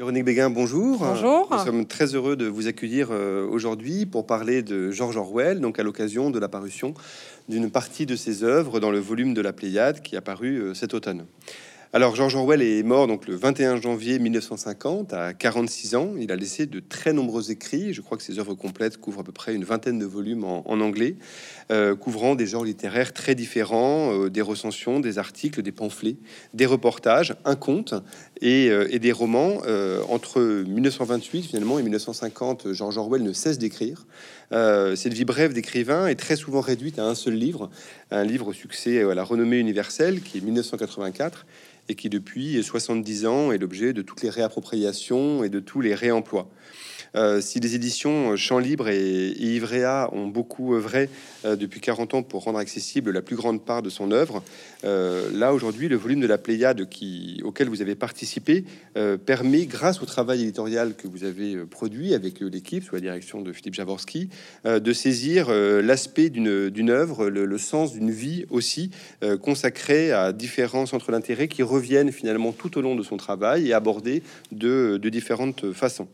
Véronique Béguin, bonjour. Bonjour. Nous sommes très heureux de vous accueillir euh, aujourd'hui pour parler de George Orwell, donc à l'occasion de la parution d'une partie de ses œuvres dans le volume de la Pléiade qui a paru euh, cet automne. Alors, George Orwell est mort donc le 21 janvier 1950 à 46 ans. Il a laissé de très nombreux écrits. Je crois que ses œuvres complètes couvrent à peu près une vingtaine de volumes en, anglais, euh, couvrant des genres littéraires très différents, euh, des recensions, des articles, des pamphlets, des reportages, un conte et, euh, et des romans. entre 1928 finalement et 1950, George Orwell ne cesse d'écrire. cette vie brève d'écrivain est très souvent réduite à un seul livre, un livre au succès à la renommée universelle qui est 1984 et qui depuis 70 ans est l'objet de toutes les réappropriations et de tous les réemplois. Euh, si les éditions Champ Libre et, Ivrea ont beaucoup œuvré euh, depuis 40 ans pour rendre accessible la plus grande part de son œuvre, euh, là aujourd'hui, le volume de la Pléiade auquel vous avez participé permet, grâce au travail éditorial que vous avez produit avec l'équipe sous la direction de Philippe Javorski, de saisir l'aspect d'une œuvre, le, sens d'une vie aussi consacrée à différents centres d'intérêt qui reviennent finalement tout au long de son travail et abordés de différentes façons.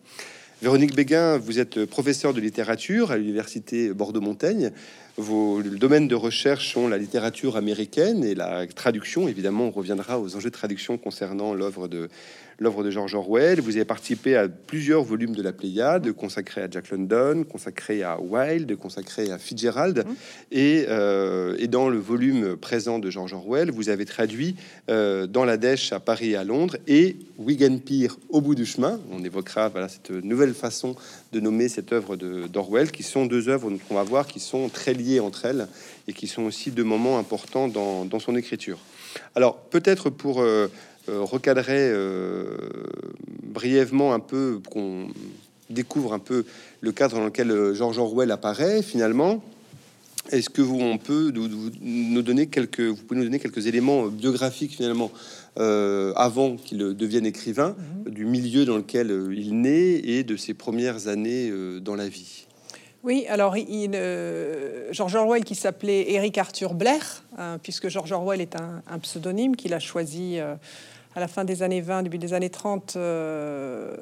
Véronique Béguin, vous êtes professeur de littérature à l'université Bordeaux-Montaigne. Vos domaines de recherche sont la littérature américaine et la traduction. Évidemment, on reviendra aux enjeux de traduction concernant l'œuvre de l'œuvre de George Orwell. Vous avez participé à plusieurs volumes de la Pléiade, consacrés à Jack London, consacrés à Wilde, consacrés à Fitzgerald. Mmh. Et, euh, et, dans le volume présent de George Orwell, vous avez traduit euh, dans la Dèche à Paris et à Londres et Wigan Pier au bout du chemin. On évoquera voilà, cette nouvelle façon de nommer cette œuvre d'Orwell, qui sont deux œuvres qu'on va voir qui sont très liées entre elles et qui sont aussi deux moments importants dans, dans son écriture. Alors peut-être pour euh, recadrer euh, brièvement un peu, qu'on découvre un peu le cadre dans lequel euh, George Orwell apparaît finalement. Est-ce que vous, on peut nous, donner quelques, vous pouvez nous donner quelques éléments biographiques finalement avant qu'il devienne écrivain, mhm. du milieu dans lequel il naît et de ses premières années dans la vie? Oui, alors il, George Orwell qui s'appelait Eric Arthur Blair, hein, puisque George Orwell est un, un pseudonyme qu'il a choisi à la fin des années 20, début des années 30, euh,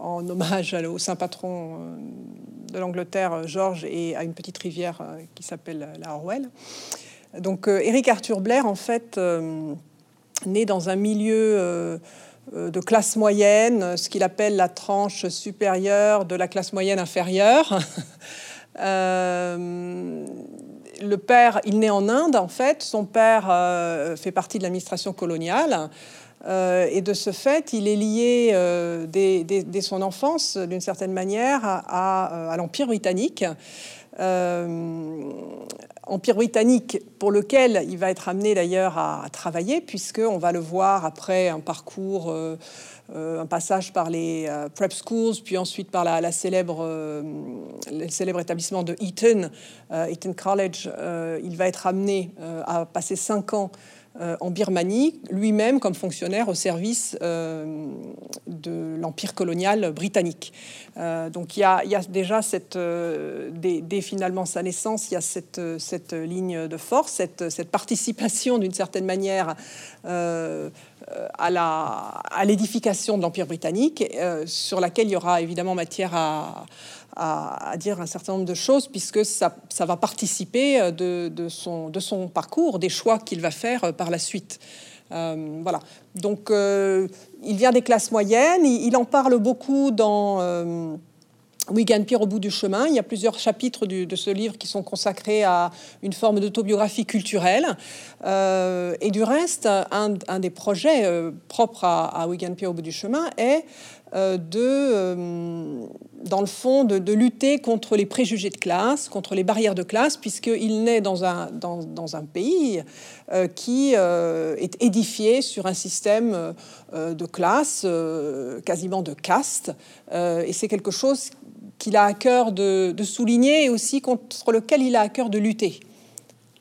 en hommage au saint patron euh, de l'Angleterre, George, et à une petite rivière euh, qui s'appelle la Orwell. Donc, Eric Arthur Blair, en fait, né dans un milieu de classe moyenne, ce qu'il appelle la tranche supérieure de la classe moyenne inférieure. le père, il naît en Inde en fait. Son père euh, fait partie de l'administration coloniale. Euh, et de ce fait, il est lié euh, dès, son enfance, d'une certaine manière, à, l'Empire britannique. Empire britannique pour lequel il va être amené d'ailleurs à, travailler, puisqu'on va le voir après un parcours euh, un passage par les euh, prep schools, puis ensuite par la, célèbre, euh, le célèbre établissement de Eton, Eton College. il va être amené à passer cinq ans en Birmanie, lui-même comme fonctionnaire au service de l'empire colonial britannique. donc il y, a, déjà cette, dès, finalement sa naissance, il y a cette, ligne de force, cette, participation d'une certaine manière euh, à l'édification de l'Empire britannique, euh, sur laquelle il y aura évidemment matière à, dire un certain nombre de choses, puisque ça, va participer euh, de son parcours, des choix qu'il va faire par la suite. voilà. Donc, il vient des classes moyennes. Il, en parle beaucoup dans Wigan Pier au bout du chemin. Il y a plusieurs chapitres de ce livre qui sont consacrés à une forme d'autobiographie culturelle. Euh, et du reste, un, des projets euh, propres à, Wigan Pier au bout du chemin est euh, de, dans le fond, de, lutter contre les préjugés de classe, contre les barrières de classe, puisqu'il naît dans un, dans, dans un pays qui est édifié sur un système de classe, quasiment de caste. et c'est quelque chose qu'il a à cœur de, souligner et aussi contre lequel il a à cœur de lutter.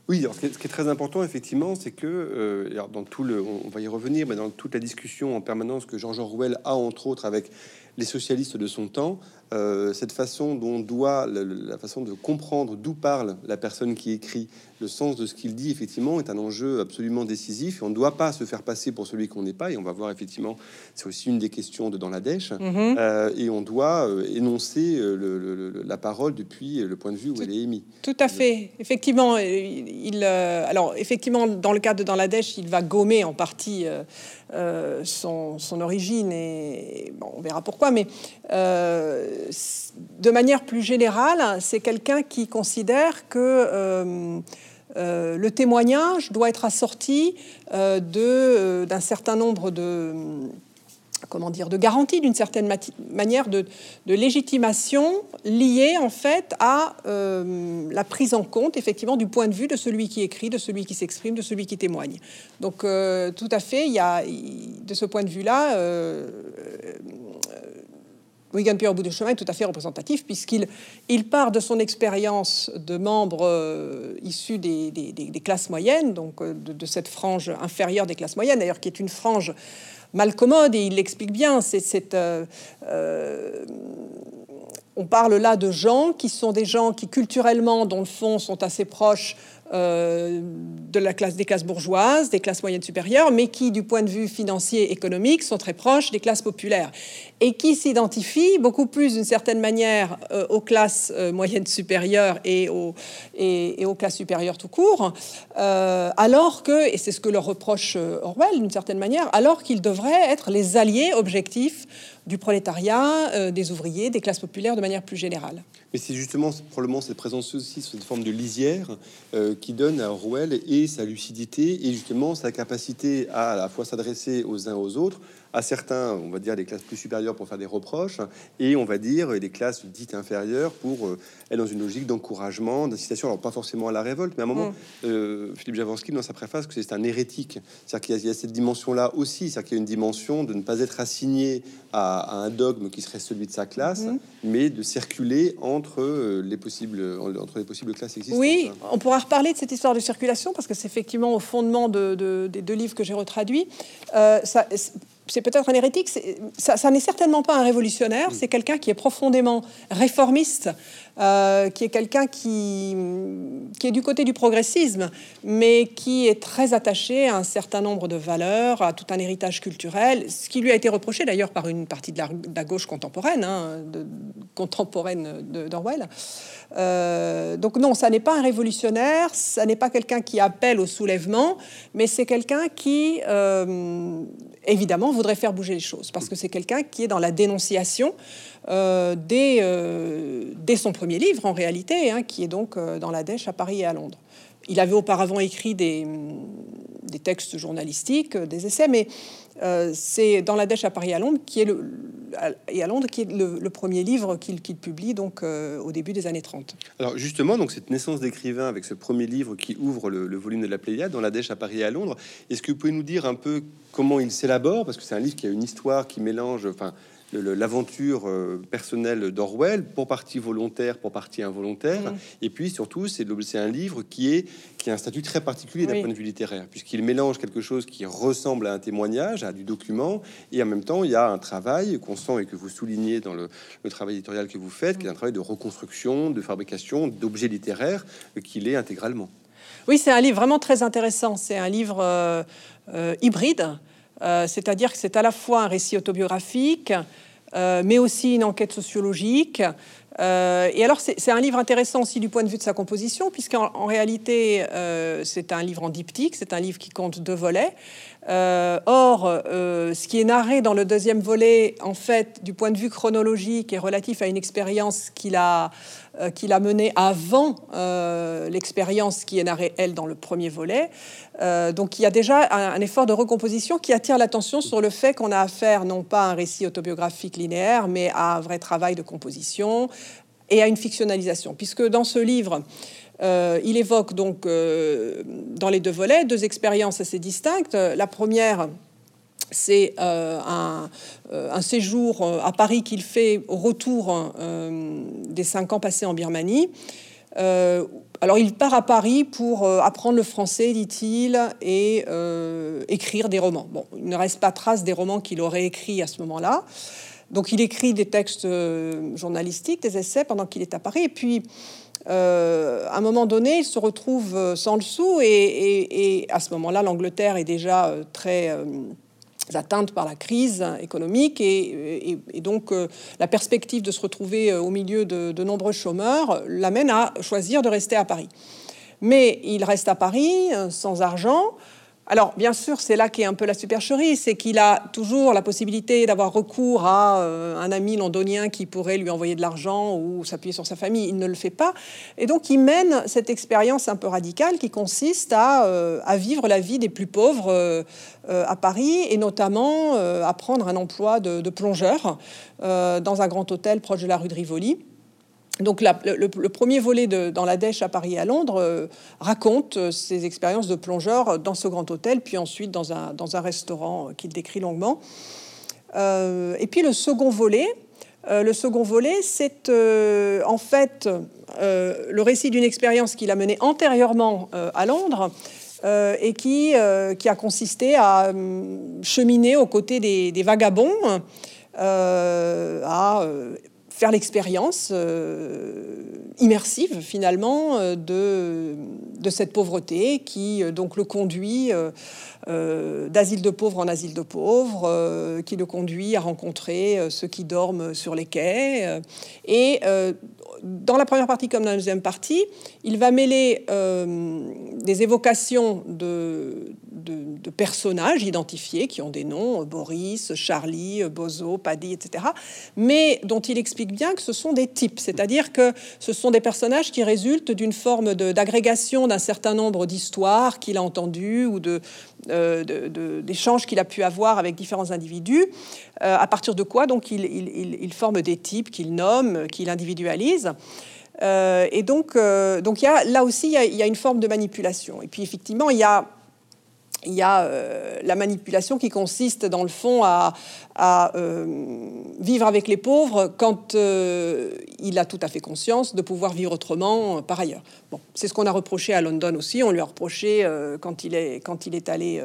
Oui, ce, qui est, très important, effectivement, c'est que, euh, dans tout le, on va y revenir, mais dans toute la discussion en permanence que Jean-Jean Rouel a, entre autres, avec les socialistes de son temps, euh, cette façon dont doit la, façon de comprendre d'où parle la personne qui écrit, le sens de ce qu'il dit, effectivement, est un enjeu absolument décisif. Et on ne doit pas se faire passer pour celui qu'on n'est pas. Et on va voir, effectivement, c'est aussi une des questions de dans la dèche. Mhm. Euh, et on doit euh, énoncer la parole depuis le point de vue où elle est émise. Tout à fait. Effectivement, il, alors, effectivement, dans le cas de dans la dèche, il va gommer en partie son, son, origine. Et on verra pourquoi. Mais de manière plus générale, c'est quelqu'un qui considère que euh, euh, le témoignage doit être assorti euh, d'un certain nombre de comment dire, de garanties d'une certaine manière de, légitimation liée en fait à la prise en compte effectivement du point de vue de celui qui écrit, de celui qui s'exprime, de celui qui témoigne. Donc tout à fait, il y a de ce point de vue-là Wigan Pierre au bout du chemin est tout à fait représentatif puisqu'il il part de son expérience de membre euh, issu des, classes moyennes, donc euh, de, cette frange inférieure des classes moyennes, d'ailleurs qui est une frange mal commode et il l'explique bien. C'est euh, on parle là de gens qui sont des gens qui culturellement, dans le fond, sont assez proches euh, de la classe des classes bourgeoises, des classes moyennes supérieures, mais qui, du point de vue financier économique, sont très proches des classes populaires et qui s'identifient beaucoup plus d'une certaine manière euh, aux classes euh, moyennes supérieures et aux, et, aux classes supérieures tout court, alors que, et c'est ce que leur reproche Orwell d'une certaine manière, alors qu'ils devraient être les alliés objectifs du prolétariat, euh, des ouvriers, des classes populaires de manière plus générale. Mais c'est justement probablement cette présence aussi, cette forme de lisière euh, qui donne à Orwell et sa lucidité et justement sa capacité à à la fois s'adresser aux uns aux autres, à certains, on va dire, des classes plus supérieures pour faire des reproches, et on va dire des classes dites inférieures pour euh, être dans une logique d'encouragement, d'incitation, alors pas forcément à la révolte, mais à un moment, mm. euh, Philippe Javorski, dans sa préface, que c'est un hérétique. C'est-à-dire qu'il y, a cette dimension-là aussi, c'est-à-dire qu'il y a une dimension de ne pas être assigné à, un dogme qui serait celui de sa classe, mm. mais de circuler entre euh, les possibles, entre les possibles classes existantes. Oui, on pourra reparler de cette histoire de circulation, parce que c'est effectivement au fondement de, des deux livres que j'ai retraduits. ça, c'est peut-être un hérétique, ça, n'est certainement pas un révolutionnaire, c'est quelqu'un qui est profondément réformiste, euh, qui est quelqu'un qui, qui est du côté du progressisme, mais qui est très attaché à un certain nombre de valeurs, à tout un héritage culturel, ce qui lui a été reproché d'ailleurs par une partie de la, gauche contemporaine, hein, contemporaine d'Orwell. Euh, donc non, ça n'est pas un révolutionnaire, ça n'est pas quelqu'un qui appelle au soulèvement, mais c'est quelqu'un qui, euh, évidemment, voudrait faire bouger les choses, parce que c'est quelqu'un qui est dans la dénonciation euh, dès, euh, dès, son premier livre, en réalité, hein, qui est donc euh, dans la Dèche à Paris et à Londres. Il avait auparavant écrit des, des textes journalistiques, des essais, mais c'est dans la Dèche à Paris et à Londres qui est le, le, premier livre qu'il publie donc au début des années 30. Alors justement, donc cette naissance d'écrivain avec ce premier livre qui ouvre le, volume de la Pléiade dans la Dèche à Paris et à Londres, est-ce que vous pouvez nous dire un peu comment il s'élabore? Parce que c'est un livre qui a une histoire qui mélange, enfin l'aventure euh, personnelle d'Orwell, pour partie volontaire, pour partie involontaire. Et puis surtout, c'est un livre qui, est, qui a un statut très particulier d'un point de vue littéraire, puisqu'il mélange quelque chose qui ressemble à un témoignage, à du document, et en même temps, il y a un travail qu'on sent et que vous soulignez dans le, travail éditorial que vous faites, qui est un travail de reconstruction, de fabrication d'objets littéraires, euh, qu'il est intégralement. Oui, c'est un livre vraiment très intéressant. C'est un livre euh, hybride. Euh, c'est-à-dire que c'est à la fois un récit autobiographique, euh, mais aussi une enquête sociologique. Euh, et alors, c'est un livre intéressant aussi du point de vue de sa composition, puisqu'en en réalité, c'est un livre en diptyque, c'est un livre qui compte deux volets. or, ce qui est narré dans le deuxième volet, en fait, du point de vue chronologique, est relatif à une expérience qu'il a euh, qu'il a mené avant euh, l'expérience qui est narrée, elle, dans le premier volet. Euh, donc il y a déjà un, effort de recomposition qui attire l'attention sur le fait qu'on a affaire non pas à un récit autobiographique linéaire, mais à un vrai travail de composition et à une fictionnalisation. Puisque dans ce livre, il évoque donc dans les deux volets deux expériences assez distinctes. La première, c'est euh, euh, un, séjour euh, à Paris qu'il fait au retour des cinq ans passés en Birmanie. alors il part à Paris pour apprendre le français, dit-il, et écrire des romans. Bon, il ne reste pas trace des romans qu'il aurait écrits à ce moment-là. Donc il écrit des textes journalistiques, des essais pendant qu'il est à Paris. Et puis, à un moment donné, il se retrouve sans le sou. Et, à ce moment-là, l'Angleterre est déjà très atteintes par la crise économique et, donc euh, la perspective de se retrouver euh, au milieu de, nombreux chômeurs l'amène à choisir de rester à Paris. Mais il reste à Paris euh, sans argent. Alors, bien sûr, c'est là qu'est un peu la supercherie, c'est qu'il a toujours la possibilité d'avoir recours à euh, un ami londonien qui pourrait lui envoyer de l'argent ou s'appuyer sur sa famille. Il ne le fait pas. Et donc, il mène cette expérience un peu radicale qui consiste à, euh, vivre la vie des plus pauvres euh, à Paris et notamment à prendre un emploi de, de plongeur dans un grand hôtel proche de la rue de Rivoli. Donc le, premier volet de, dans la Dèche à Paris et à Londres euh, raconte euh, ses expériences de plongeur dans ce grand hôtel, puis ensuite dans un, dans un restaurant qu'il décrit longuement. Euh, et puis le second volet, le second volet, c'est en fait le récit d'une expérience qu'il a menée antérieurement à Londres. et qui, qui a consisté à cheminer aux côtés des, des vagabonds, à faire l'expérience euh, immersive finalement euh, de, de cette pauvreté qui euh, donc le conduit d'asile de pauvres en asile de pauvres, qui le conduit à rencontrer ceux qui dorment sur les quais. et dans la première partie comme dans la deuxième partie, il va mêler des évocations de, de, personnages identifiés qui ont des noms, Boris, Charlie, Bozo, Paddy, etc., mais dont il explique bien que ce sont des types, c'est-à-dire que ce sont des personnages qui résultent d'une forme d'agrégation d'un certain nombre d'histoires qu'il a entendues ou euh, d'échanges qu'il a pu avoir avec différents individus, euh, à partir de quoi donc il, il, forme des types qu'il nomme, qu'il individualise. Euh, et donc, donc y a, là aussi, il y a, une forme de manipulation. Et puis, effectivement, il y a il y a euh, la manipulation qui consiste dans le fond à, euh, vivre avec les pauvres quand euh, il a tout à fait conscience de pouvoir vivre autrement par ailleurs. C'est ce qu'on a reproché à London aussi. On lui a reproché quand, il est, allé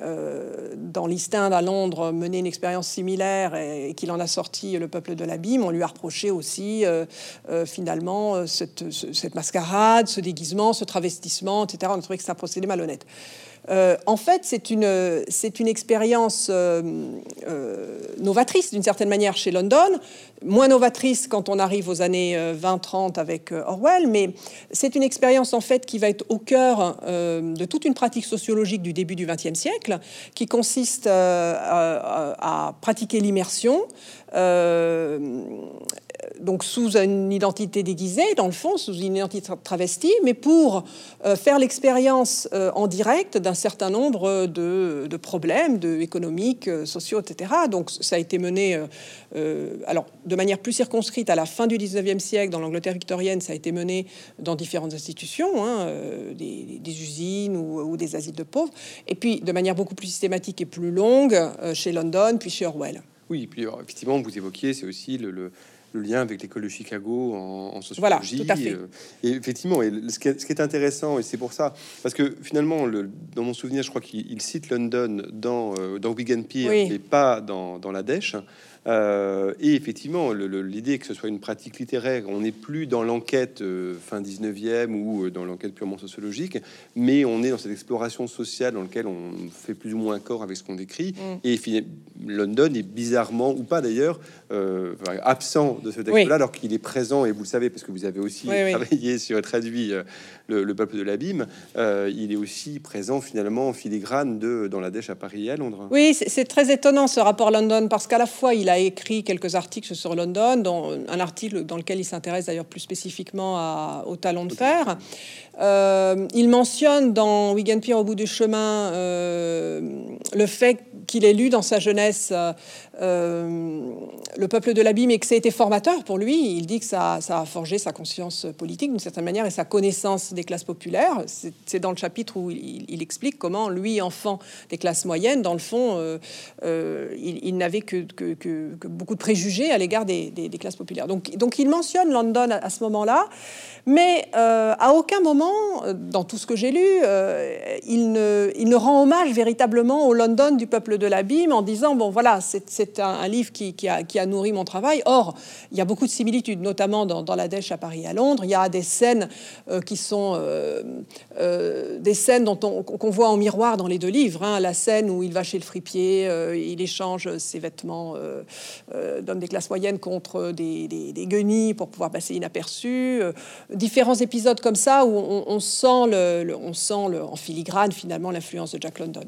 dans l'East End à Londres mener une expérience similaire et, qu'il en a sorti le peuple de l'abîme. On lui a reproché aussi finalement cette, cette, mascarade, ce déguisement, ce travestissement, etc. On a trouvé que c'est un procédé malhonnête. Euh, en fait, c'est une, c'est une expérience euh, euh, novatrice d'une certaine manière chez London, moins novatrice quand on arrive aux années 20-30 avec Orwell, mais c'est une expérience en fait qui va être au cœur de toute une pratique sociologique du début du XXe siècle, qui consiste à, pratiquer l'immersion donc sous une identité déguisée, dans le fond, sous une identité travestie, mais pour euh, faire l'expérience euh, en direct d'un certain nombre de, problèmes économiques, euh, sociaux, etc. Donc ça a été mené, alors de manière plus circonscrite à la fin du 19e siècle, dans l'Angleterre victorienne, ça a été mené dans différentes institutions, hein, des, usines ou, des asiles de pauvres, et puis de manière beaucoup plus systématique et plus longue chez London, puis chez Orwell. Oui, puis effectivement, vous évoquiez, c'est aussi le lien avec l'école de Chicago en, sociologie. Voilà, tout à fait. Euh, et effectivement, et ce, qui est, intéressant, et c'est pour ça, parce que finalement, le, dans mon souvenir, je crois qu'il cite London dans, euh, dans Big and mais pas dans, dans la Dèche. Euh, et effectivement, l'idée que ce soit une pratique littéraire, on n'est plus dans l'enquête euh, fin 19e ou euh, dans l'enquête purement sociologique, mais on est dans cette exploration sociale dans laquelle on fait plus ou moins corps avec ce qu'on décrit. Mm. Et London est bizarrement, ou pas d'ailleurs, absent de ce texte-là, alors qu'il est présent, et vous le savez, parce que vous avez aussi travaillé sur traduit le, peuple de l'abîme, il est aussi présent finalement en filigrane de, dans la Dèche à Paris et à Londres. Oui, c'est très étonnant ce rapport London, parce qu'à la fois il a écrit quelques articles sur London, dont un article dans lequel il s'intéresse d'ailleurs plus spécifiquement à, au talon de fer. Euh, il mentionne dans Wigan Pier au bout du chemin euh, le fait qu'il ait lu dans sa jeunesse euh, Le peuple de l'abîme et que ça a été formateur pour lui. Il dit que ça, a forgé sa conscience politique d'une certaine manière et sa connaissance des classes populaires. C'est dans le chapitre où il, explique comment lui, enfant des classes moyennes, dans le fond, il, n'avait que, beaucoup de préjugés à l'égard des, classes populaires. Donc, il mentionne London à, ce moment-là, mais à aucun moment euh, dans tout ce que j'ai lu, euh, il, ne, il, ne, rend hommage véritablement au London du peuple de l'abîme en disant bon voilà c'est c'est un, livre qui, a, nourri mon travail. Or, il y a beaucoup de similitudes, notamment dans, la Dèche à Paris et à Londres. Il y a des scènes euh, qui sont euh, euh, des scènes dont on, qu'on voit en miroir dans les deux livres. Hein. La scène où il va chez le fripier, il échange ses vêtements d'homme des classes moyennes contre des, guenilles pour pouvoir passer inaperçu. différents épisodes comme ça où on, sent, en filigrane finalement l'influence de Jack London.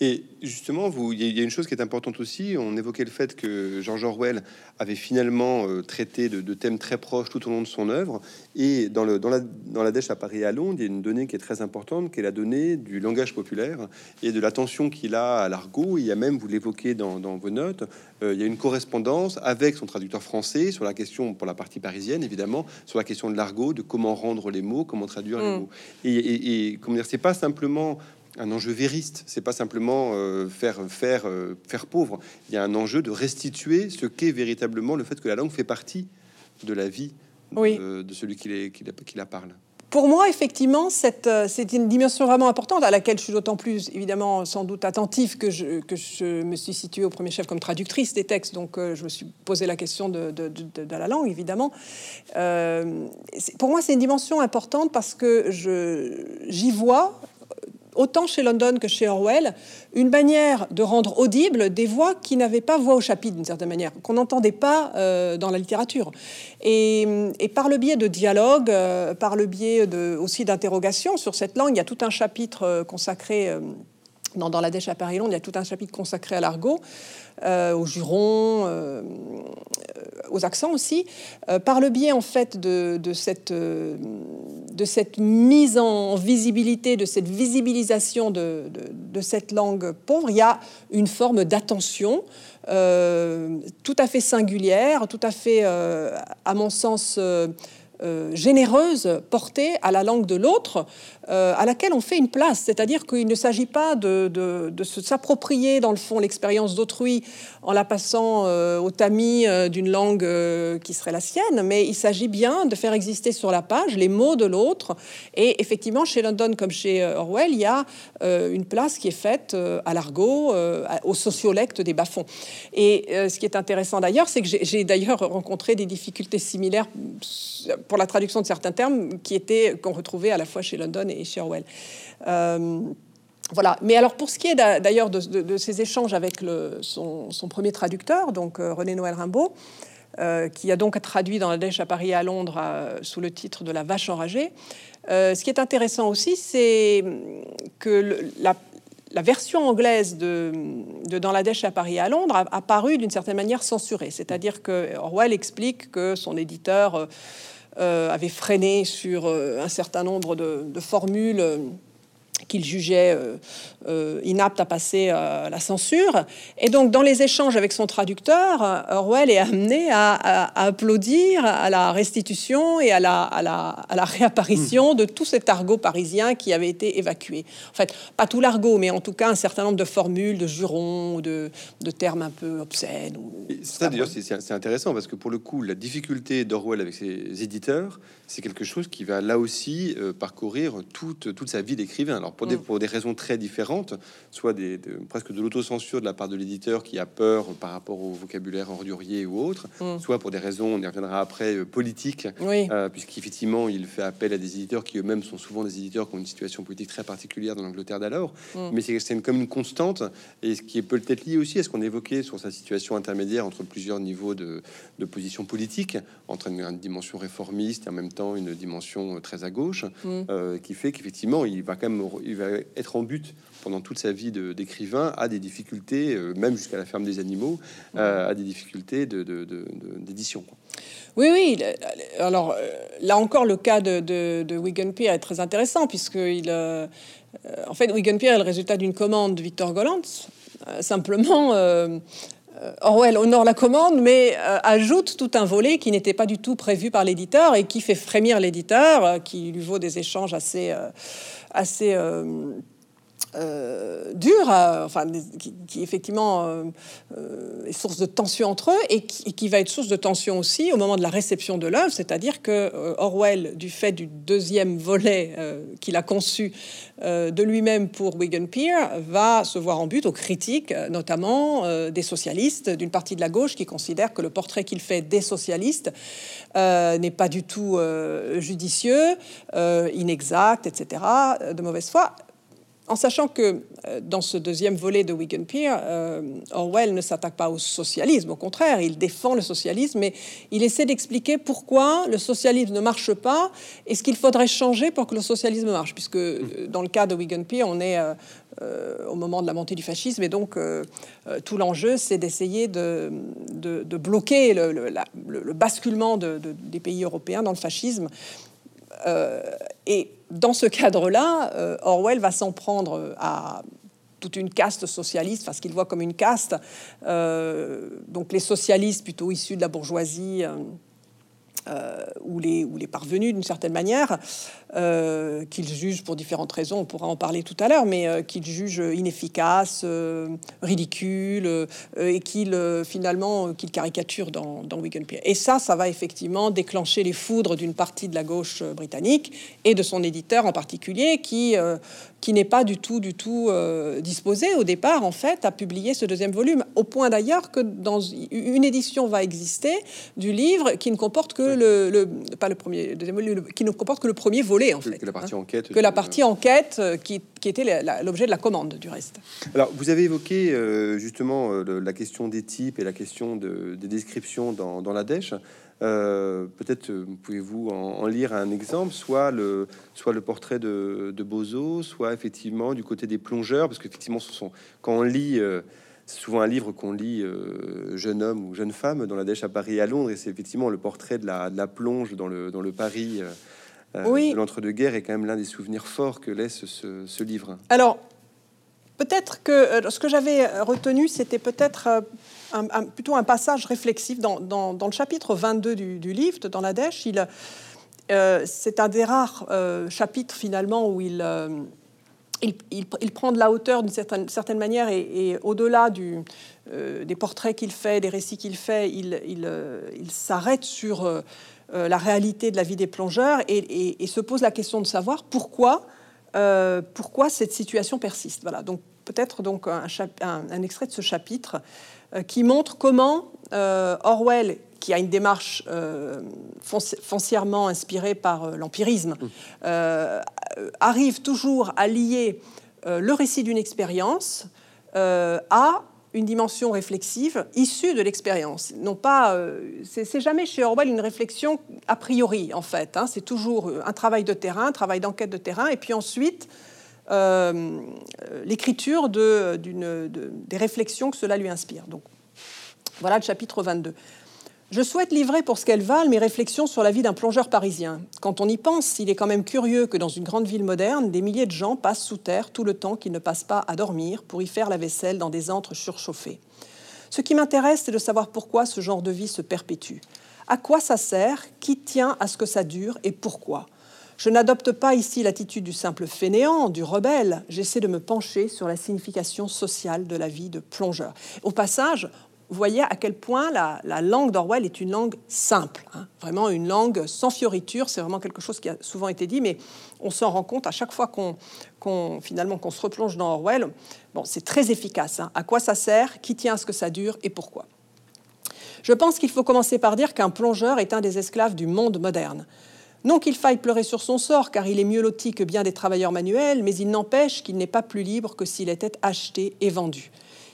Et justement, vous, il y, a une chose qui est importante aussi. On évoquait le fait que George Orwell avait finalement euh, traité de, thèmes très proches tout au long de son œuvre. Et dans, le, dans, la, dans la Dèche à Paris et à Londres, il y a une donnée qui est très importante, qui est la donnée du langage populaire et de l'attention qu'il a à l'argot. Il y a même, vous l'évoquez dans, vos notes, euh, il y a une correspondance avec son traducteur français sur la question, pour la partie parisienne évidemment, sur la question de l'argot, de comment rendre les mots, comment traduire les mm. mots. Et, et, et comment dire, c'est pas simplement un enjeu vériste. C'est pas simplement euh, faire faire euh, faire pauvre. Il y a un enjeu de restituer ce qu'est véritablement le fait que la langue fait partie de la vie de, celui qui, qui, qui, la parle. Pour moi, effectivement, euh, c'est une dimension vraiment importante à laquelle je suis d'autant plus, évidemment, sans doute attentif que je, que je me suis située au premier chef comme traductrice des textes. Donc, je me suis posé la question de, de, de la langue, évidemment. pour moi, c'est une dimension importante parce que j'y vois autant chez London que chez Orwell, une manière de rendre audibles des voix qui n'avaient pas voix au chapitre, d'une certaine manière, qu'on n'entendait pas euh, dans la littérature. Et, par le biais de dialogues, euh, par le biais aussi d'interrogations sur cette langue, il y a tout un chapitre euh, consacré dans, La Dèche à Paris-Londres, il y a tout un chapitre consacré à l'argot. Euh, aux jurons, euh, aux accents aussi, euh, par le biais en fait de, cette, de cette mise en visibilité, de cette visibilisation de, de cette langue pauvre, il y a une forme d'attention tout à fait singulière, tout à fait, à mon sens, généreuse portée à la langue de l'autre, euh, à laquelle on fait une place. C'est-à-dire qu'il ne s'agit pas de, de, s'approprier, dans le fond, l'expérience d'autrui en la passant euh, au tamis euh, d'une langue qui serait la sienne, mais il s'agit bien de faire exister sur la page les mots de l'autre. Et effectivement, chez London comme chez Orwell, il y a une place qui est faite à l'argot, au sociolecte des bas Et ce qui est intéressant d'ailleurs, c'est que j'ai d'ailleurs rencontré des difficultés similaires pour la traduction de certains termes qui étaient qu'on retrouvait à la fois chez London et chez Orwell. Euh, voilà. Mais alors, pour ce qui est d'ailleurs de, ces échanges avec son, premier traducteur, donc euh, René Noël Rimbaud, euh, qui a donc traduit dans la Dèche à Paris et à Londres sous le titre de La vache enragée. ce qui est intéressant aussi, c'est que la, version anglaise de, Dans la Dèche à Paris et à Londres a, paru d'une certaine manière censurée. C'est-à-dire que Orwell explique que son éditeur avait freiné sur euh, un certain nombre de, formules euh, qu'il jugeait inaptes à passer à la censure. Et donc, dans les échanges avec son traducteur, Orwell est amené à, applaudir à la restitution et à la, à la, réapparition de tout cet argot parisien qui avait été évacué. En fait, pas tout l'argot, mais en tout cas un certain nombre de formules, de jurons, de, de termes un peu obscènes. ça, d'ailleurs, c'est intéressant parce que pour le coup, la difficulté d'Orwell avec ses éditeurs, c'est quelque chose qui va là aussi euh, parcourir toute, toute sa vie d'écrivain. Alors pour des, mm. pour des raisons très différentes, soit des, presque de l'autocensure de la part de l'éditeur qui a peur par rapport au vocabulaire ordurier ou autre, mm. soit pour des raisons, on y reviendra après, euh, politiques, euh, puisqu'effectivement il fait appel à des éditeurs qui eux-mêmes sont souvent des éditeurs qui ont une situation politique très particulière dans l'Angleterre d'alors. Mm. Mais c'est comme une constante, et ce qui est peut-être lié aussi à ce qu'on évoquait sur sa situation intermédiaire entre plusieurs niveaux de, de position politique, entre une, une dimension réformiste et en même une dimension très à gauche, euh, qui fait qu'effectivement, il va quand même il va être en but pendant toute sa vie d'écrivain à des difficultés, euh, même jusqu'à la ferme des animaux, euh, à des difficultés d'édition. De, oui, oui. Alors là encore, le cas de, de, Wigan Pier est très intéressant puisque il, en fait, Wigan Pier est le résultat d'une commande de Victor Gollancz. simplement, euh, Orwell honore la commande, mais euh, ajoute tout un volet qui n'était pas du tout prévu par l'éditeur et qui fait frémir l'éditeur, euh, qui lui vaut des échanges assez, assez euh, euh, enfin, qui, effectivement euh, est source de tension entre eux et qui, va être source de tension aussi au moment de la réception de l'œuvre, c'est-à-dire que Orwell, du fait du deuxième volet qu'il a conçu de lui-même pour Wigan Pier, va se voir en but aux critiques, notamment des socialistes, d'une partie de la gauche qui considère que le portrait qu'il fait des socialistes n'est pas du tout judicieux, inexact, etc., de mauvaise foi en sachant que euh, dans ce deuxième volet de Wigan Pier, euh, Orwell ne s'attaque pas au socialisme, au contraire, il défend le socialisme, mais il essaie d'expliquer pourquoi le socialisme ne marche pas et ce qu'il faudrait changer pour que le socialisme marche, puisque euh, dans le cas de Wigan Pier, on est au moment de la montée du fascisme, et donc tout l'enjeu, c'est d'essayer de, bloquer le, basculement des pays européens dans le fascisme. et dans ce cadre-là, euh, Orwell va s'en prendre à toute une caste socialiste, enfin ce qu'il voit comme une caste, euh, donc les socialistes plutôt issus de la bourgeoisie. Euh, euh, ou les parvenus d'une certaine manière, euh, qu'ils jugent pour différentes raisons, on pourra en parler tout à l'heure, mais euh, qu'ils jugent inefficaces, ridicules, et qu'ils finalement qu'ils caricaturent dans, dans Wigan Pier. Et ça, ça va effectivement déclencher les foudres d'une partie de la gauche britannique et de son éditeur en particulier, qui qui n'est pas du tout, du tout euh, disposé au départ, en fait, à publier ce deuxième volume. Au point d'ailleurs que dans une édition va exister du livre qui ne comporte que le, pas le premier, deuxième volume, qui ne comporte que le premier volet, en fait. Que la partie hein. enquête. Que la partie enquête euh, qui, qui était l'objet de la commande, du reste. Alors, vous avez évoqué euh, justement la question des types et la question de, des descriptions dans, dans la dèche. Euh, peut-être euh, pouvez-vous en, lire un exemple, soit le, soit le portrait de, de Bozo, soit effectivement du côté des plongeurs, parce qu'effectivement, quand on lit, euh, c'est souvent un livre qu'on lit jeune homme ou jeune femme dans la dèche à Paris et à Londres, et c'est effectivement le portrait de la, de la, plonge dans le, dans le Paris oui. de l'entre-deux-guerres est quand même l'un des souvenirs forts que laisse ce, ce livre. Alors, peut-être que ce que j'avais retenu, c'était peut-être plutôt un passage réflexif dans, le chapitre 22 du, livre, dans la Dèche. Euh, c'est un des rares euh, chapitres finalement où euh, il, il, prend de la hauteur d'une certaine, certaine, manière et, au-delà du, des portraits qu'il fait, des récits qu'il fait, il, s'arrête sur la réalité de la vie des plongeurs et, se pose la question de savoir pourquoi, pourquoi cette situation persiste. Voilà, donc peut-être donc un, un, extrait de ce chapitre euh, qui montre comment euh, Orwell, qui a une démarche euh, foncièrement inspirée par l'empirisme, mmh. arrive toujours à lier le récit d'une expérience à une dimension réflexive issue de l'expérience. Non pas, c'est jamais chez Orwell une réflexion a priori en fait. Hein. c'est toujours un travail de terrain, un travail d'enquête de terrain, et puis ensuite euh, l'écriture de, des réflexions que cela lui inspire. Voilà le chapitre 22. Je souhaite livrer pour ce qu'elles valent mes réflexions sur la vie d'un plongeur parisien. Quand on y pense, il est quand même curieux que dans une grande ville moderne, des milliers de gens passent sous terre tout le temps qu'ils ne passent pas à dormir pour y faire la vaisselle dans des antres surchauffés. Ce qui m'intéresse, c'est de savoir pourquoi ce genre de vie se perpétue. À quoi ça sert? Qui tient à ce que ça dure? Et pourquoi? Je n'adopte pas ici l'attitude du simple fainéant, du rebelle. J'essaie de me pencher sur la signification sociale de la vie de plongeur. Au passage, vous voyez à quel point la, langue d'Orwell est une langue simple, hein. vraiment une langue sans fioriture. C'est vraiment quelque chose qui a souvent été dit, mais on s'en rend compte à chaque fois qu'on finalement qu'on se replonge dans Orwell. Bon, c'est très efficace. Hein. À quoi ça sert? Qui tient à ce que ça dure Et pourquoi? Je pense qu'il faut commencer par dire qu'un plongeur est un des esclaves du monde moderne. Non qu'il faille pleurer sur son sort, car il est mieux loti que bien des travailleurs manuels, mais il n'empêche qu'il n'est pas plus libre que s'il était acheté et vendu.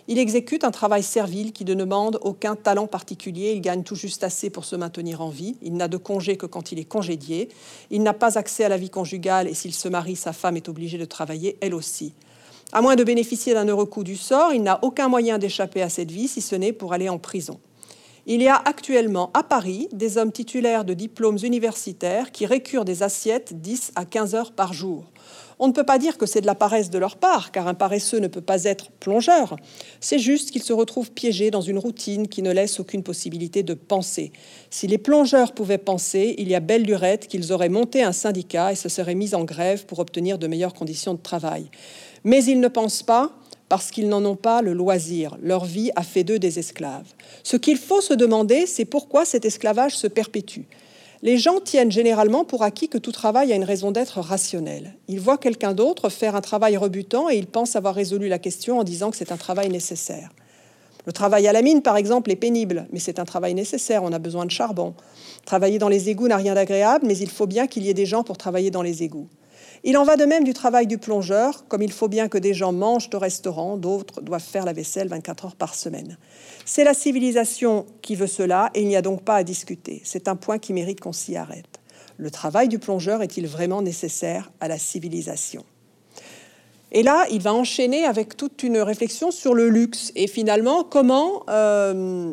Il exécute un travail servile qui ne demande aucun talent particulier, il gagne tout juste assez pour se maintenir en vie, il n'a de congé que quand il est congédié, il n'a pas accès à la vie conjugale et s'il se marie, sa femme est obligée de travailler elle aussi. À moins de bénéficier d'un heureux coup du sort, il n'a aucun moyen d'échapper à cette vie si ce n'est pour aller en prison. Il y a actuellement à Paris des hommes titulaires de diplômes universitaires qui récurent des assiettes 10 à 15 heures par jour. On ne peut pas dire que c'est de la paresse de leur part, car un paresseux ne peut pas être plongeur. C'est juste qu'ils se retrouvent piégés dans une routine qui ne laisse aucune possibilité de penser. Si les plongeurs pouvaient penser, il y a belle lurette qu'ils auraient monté un syndicat et se seraient mis en grève pour obtenir de meilleures conditions de travail. Mais ils ne pensent pas parce qu'ils n'en ont pas le loisir. Leur vie a fait d'eux des esclaves. Ce qu'il faut se demander, c'est pourquoi cet esclavage se perpétue. Les gens tiennent généralement pour acquis que tout travail a une raison d'être rationnelle. Ils voient quelqu'un d'autre faire un travail rebutant et ils pensent avoir résolu la question en disant que c'est un travail nécessaire. Le travail à la mine, par exemple, est pénible, mais c'est un travail nécessaire, on a besoin de charbon. Travailler dans les égouts n'a rien d'agréable, mais il faut bien qu'il y ait des gens pour travailler dans les égouts. Il en va de même du travail du plongeur, comme il faut bien que des gens mangent au restaurant, d'autres doivent faire la vaisselle 24 heures par semaine. C'est la civilisation qui veut cela, et il n'y a donc pas à discuter. C'est un point qui mérite qu'on s'y arrête. Le travail du plongeur est-il vraiment nécessaire à la civilisation? Et là, il va enchaîner avec toute une réflexion sur le luxe et finalement comment euh,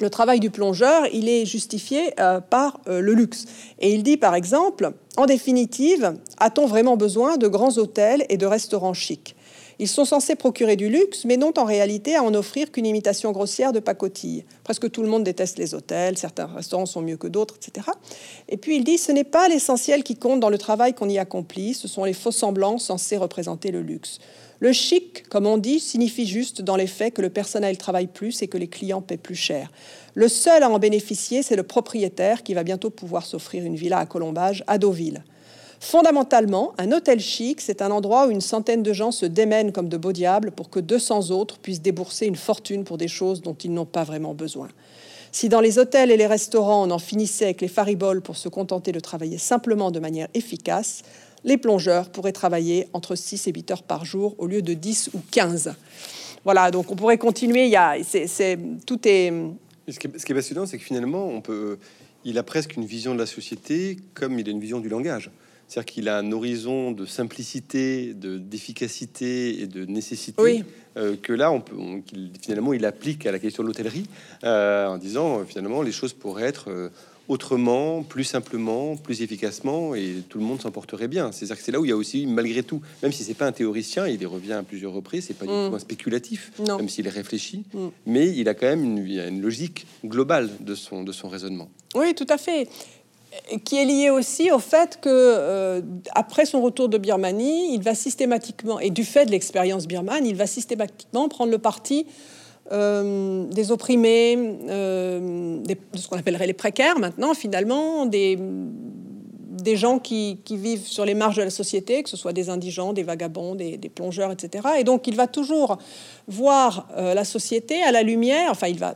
le travail du plongeur, il est justifié euh, par euh, le luxe. Et il dit par exemple, en définitive, a-t-on vraiment besoin de grands hôtels et de restaurants chics? Ils sont censés procurer du luxe, mais n'ont en réalité à en offrir qu'une imitation grossière de pacotille. Presque tout le monde déteste les hôtels, certains restaurants sont mieux que d'autres, etc. Et puis il dit, ce n'est pas l'essentiel qui compte dans le travail qu'on y accomplit, ce sont les faux semblants censés représenter le luxe. Le chic, comme on dit, signifie juste dans les faits que le personnel travaille plus et que les clients paient plus cher. Le seul à en bénéficier, c'est le propriétaire qui va bientôt pouvoir s'offrir une villa à Colombage, à Deauville. Fondamentalement, un hôtel chic, c'est un endroit où une centaine de gens se démènent comme de beaux diables pour que 200 autres puissent débourser une fortune pour des choses dont ils n'ont pas vraiment besoin. Si dans les hôtels et les restaurants, on en finissait avec les fariboles pour se contenter de travailler simplement de manière efficace, les plongeurs pourraient travailler entre 6 et 8 heures par jour au lieu de 10 ou 15. Voilà, donc on pourrait continuer. Il y a, c'est, tout est... Ce qui est, ce qui est passionnant, c'est que finalement, on peut, il a presque une vision de la société comme il a une vision du langage. C'est-à-dire qu'il a un horizon de simplicité, de d'efficacité et de nécessité euh, que là, on peut, finalement, il applique à la question de l'hôtellerie euh, en disant euh, finalement les choses pourraient être autrement, plus simplement, plus efficacement, et tout le monde s'en porterait bien. C'est-à-dire que c'est là où il y a aussi, malgré tout, même si c'est pas un théoricien, il y revient à plusieurs reprises, c'est pas du mm. tout un spéculatif, même s'il est réfléchi, mm. mais il a quand même une, une logique globale de son, de son raisonnement. Oui, tout à fait qui est lié aussi au fait que euh, après son retour de Birmanie, il va systématiquement et du fait de l'expérience birmane, il va systématiquement prendre le parti euh, des opprimés, euh, de ce qu'on appellerait les précaires maintenant, finalement, des, des gens qui, vivent sur les marges de la société, que ce soit des indigents, des vagabonds, des, des plongeurs, etc. Et donc il va toujours voir la société à la lumière, enfin il va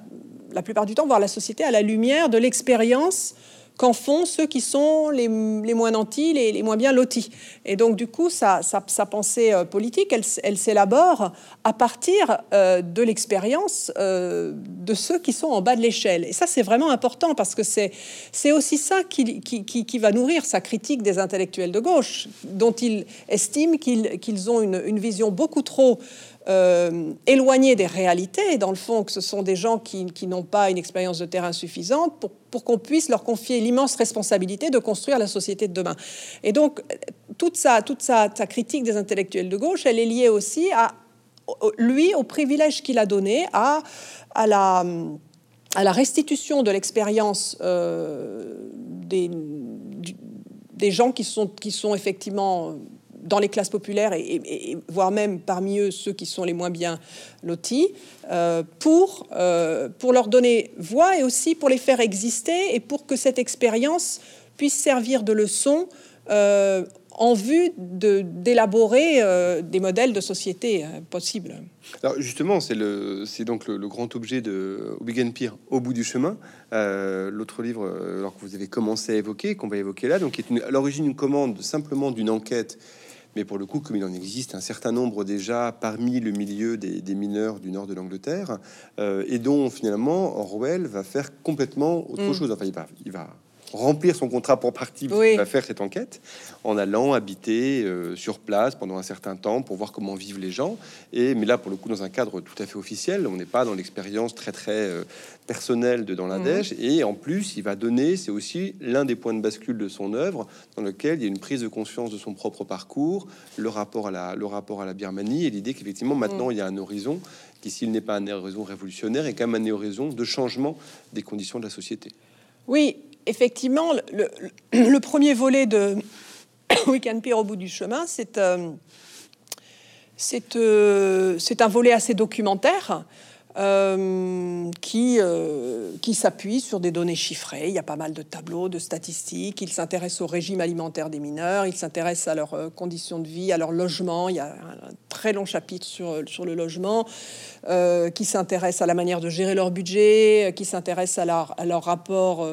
la plupart du temps voir la société à la lumière de l'expérience qu'en font ceux qui sont les, moins nantis, les, les, moins bien lotis. Et donc, du coup, sa, pensée euh, politique, elle, s'élabore à partir euh, de l'expérience euh, de ceux qui sont en bas de l'échelle. Et ça, c'est vraiment important parce que c'est, aussi ça qui, va nourrir sa critique des intellectuels de gauche, dont il estime qu'ils, ont une vision beaucoup trop euh, éloignés des réalités, dans le fond, que ce sont des gens qui, n'ont pas une expérience de terrain suffisante pour, qu'on puisse leur confier l'immense responsabilité de construire la société de demain. Et donc, toute sa, toute sa, critique des intellectuels de gauche, elle est liée aussi à lui, au privilège qu'il a donné à, la, restitution de l'expérience euh, des, gens qui sont effectivement dans les classes populaires et, voire même parmi eux ceux qui sont les moins bien lotis, euh, pour, euh, pour leur donner voix et aussi pour les faire exister et pour que cette expérience puisse servir de leçon euh, en vue d'élaborer des modèles de société possibles. Alors justement, c'est donc le, grand objet de Pire, Au bout du chemin, l'autre livre alors que vous avez commencé à évoquer, qu'on va évoquer là, donc qui est à l'origine une commande simplement d'une enquête mais pour le coup, comme il en existe un certain nombre déjà parmi le milieu des, mineurs du nord de l'Angleterre, euh, et dont finalement Orwell va faire complètement autre mm. chose. Enfin, il va, il va remplir son contrat pour partie, oui. va faire cette enquête en allant habiter euh, sur place pendant un certain temps pour voir comment vivent les gens. Et mais là, pour le coup, dans un cadre tout à fait officiel, on n'est pas dans l'expérience très très euh, personnelle de dans la mmh. Et en plus, il va donner, c'est aussi l'un des points de bascule de son œuvre, dans lequel il y a une prise de conscience de son propre parcours, le rapport à la, le rapport à la Birmanie et l'idée qu'effectivement maintenant mmh. il y a un horizon qui, s'il n'est pas un horizon révolutionnaire, est quand même un horizon de changement des conditions de la société. Oui, effectivement, le, premier volet de Weekend Peer au bout du chemin, c'est euh, C'est un volet assez documentaire euh, qui, euh, s'appuie sur des données chiffrées. Il y a pas mal de tableaux, de statistiques. Il s'intéresse au régime alimentaire des mineurs, il s'intéresse à leurs euh, conditions de vie, à leur logement. Il y a un, très long chapitre sur, le logement, qui s'intéresse à la manière de gérer leur budget, qui s'intéresse à leur rapport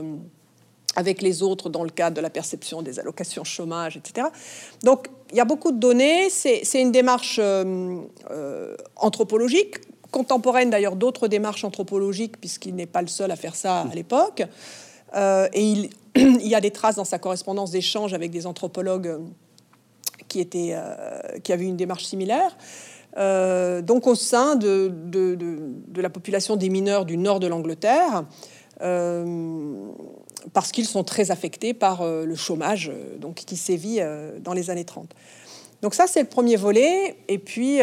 avec les autres dans le cadre de la perception des allocations chômage, etc. Donc, il y a beaucoup de données. C'est une démarche anthropologique contemporaine d'ailleurs d'autres démarches anthropologiques, puisqu'il n'est pas le seul à faire ça à l'époque. Euh, et il, y a des traces dans sa correspondance d'échanges avec des anthropologues qui, étaient, euh, qui avaient une démarche similaire. Euh, donc au sein de, la population des mineurs du nord de l'Angleterre, parce qu'ils sont très affectés par le chômage donc, qui sévit dans les années 30. Donc ça, c'est le premier volet. Et puis,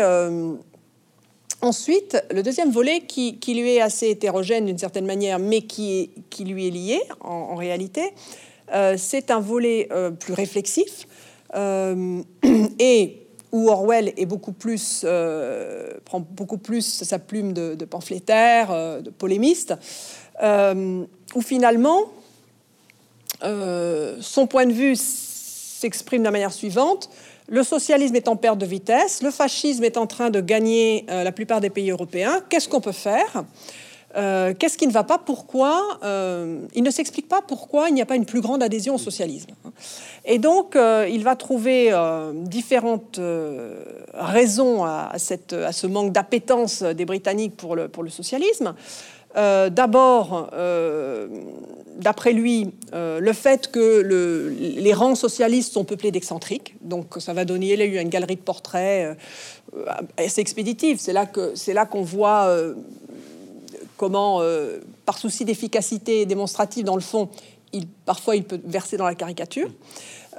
Ensuite, le deuxième volet, qui, lui est assez hétérogène d'une certaine manière, mais qui, qui lui est lié en, réalité, euh, c'est un volet euh, plus réflexif euh, et où Orwell est beaucoup plus, prend beaucoup plus sa plume de, de pamphlétaire, de polémiste, où finalement son point de vue s'exprime de la manière suivante le socialisme est en perte de vitesse, le fascisme est en train de gagner euh, la plupart des pays européens. Qu'est-ce qu'on peut faire? Euh, Qu'est-ce qui ne va pas? Pourquoi euh, Il ne s'explique pas pourquoi il n'y a pas une plus grande adhésion au socialisme. Et donc, il va trouver différentes raisons à, ce manque d'appétence des Britanniques pour le socialisme. Euh, d'abord, euh, d'après lui, euh, le fait que les rangs socialistes sont peuplés d'excentriques, donc ça va donner, il a eu une galerie de portraits assez expéditive. C'est là qu'on voit comment, par souci d'efficacité démonstrative, dans le fond, parfois il peut verser dans la caricature.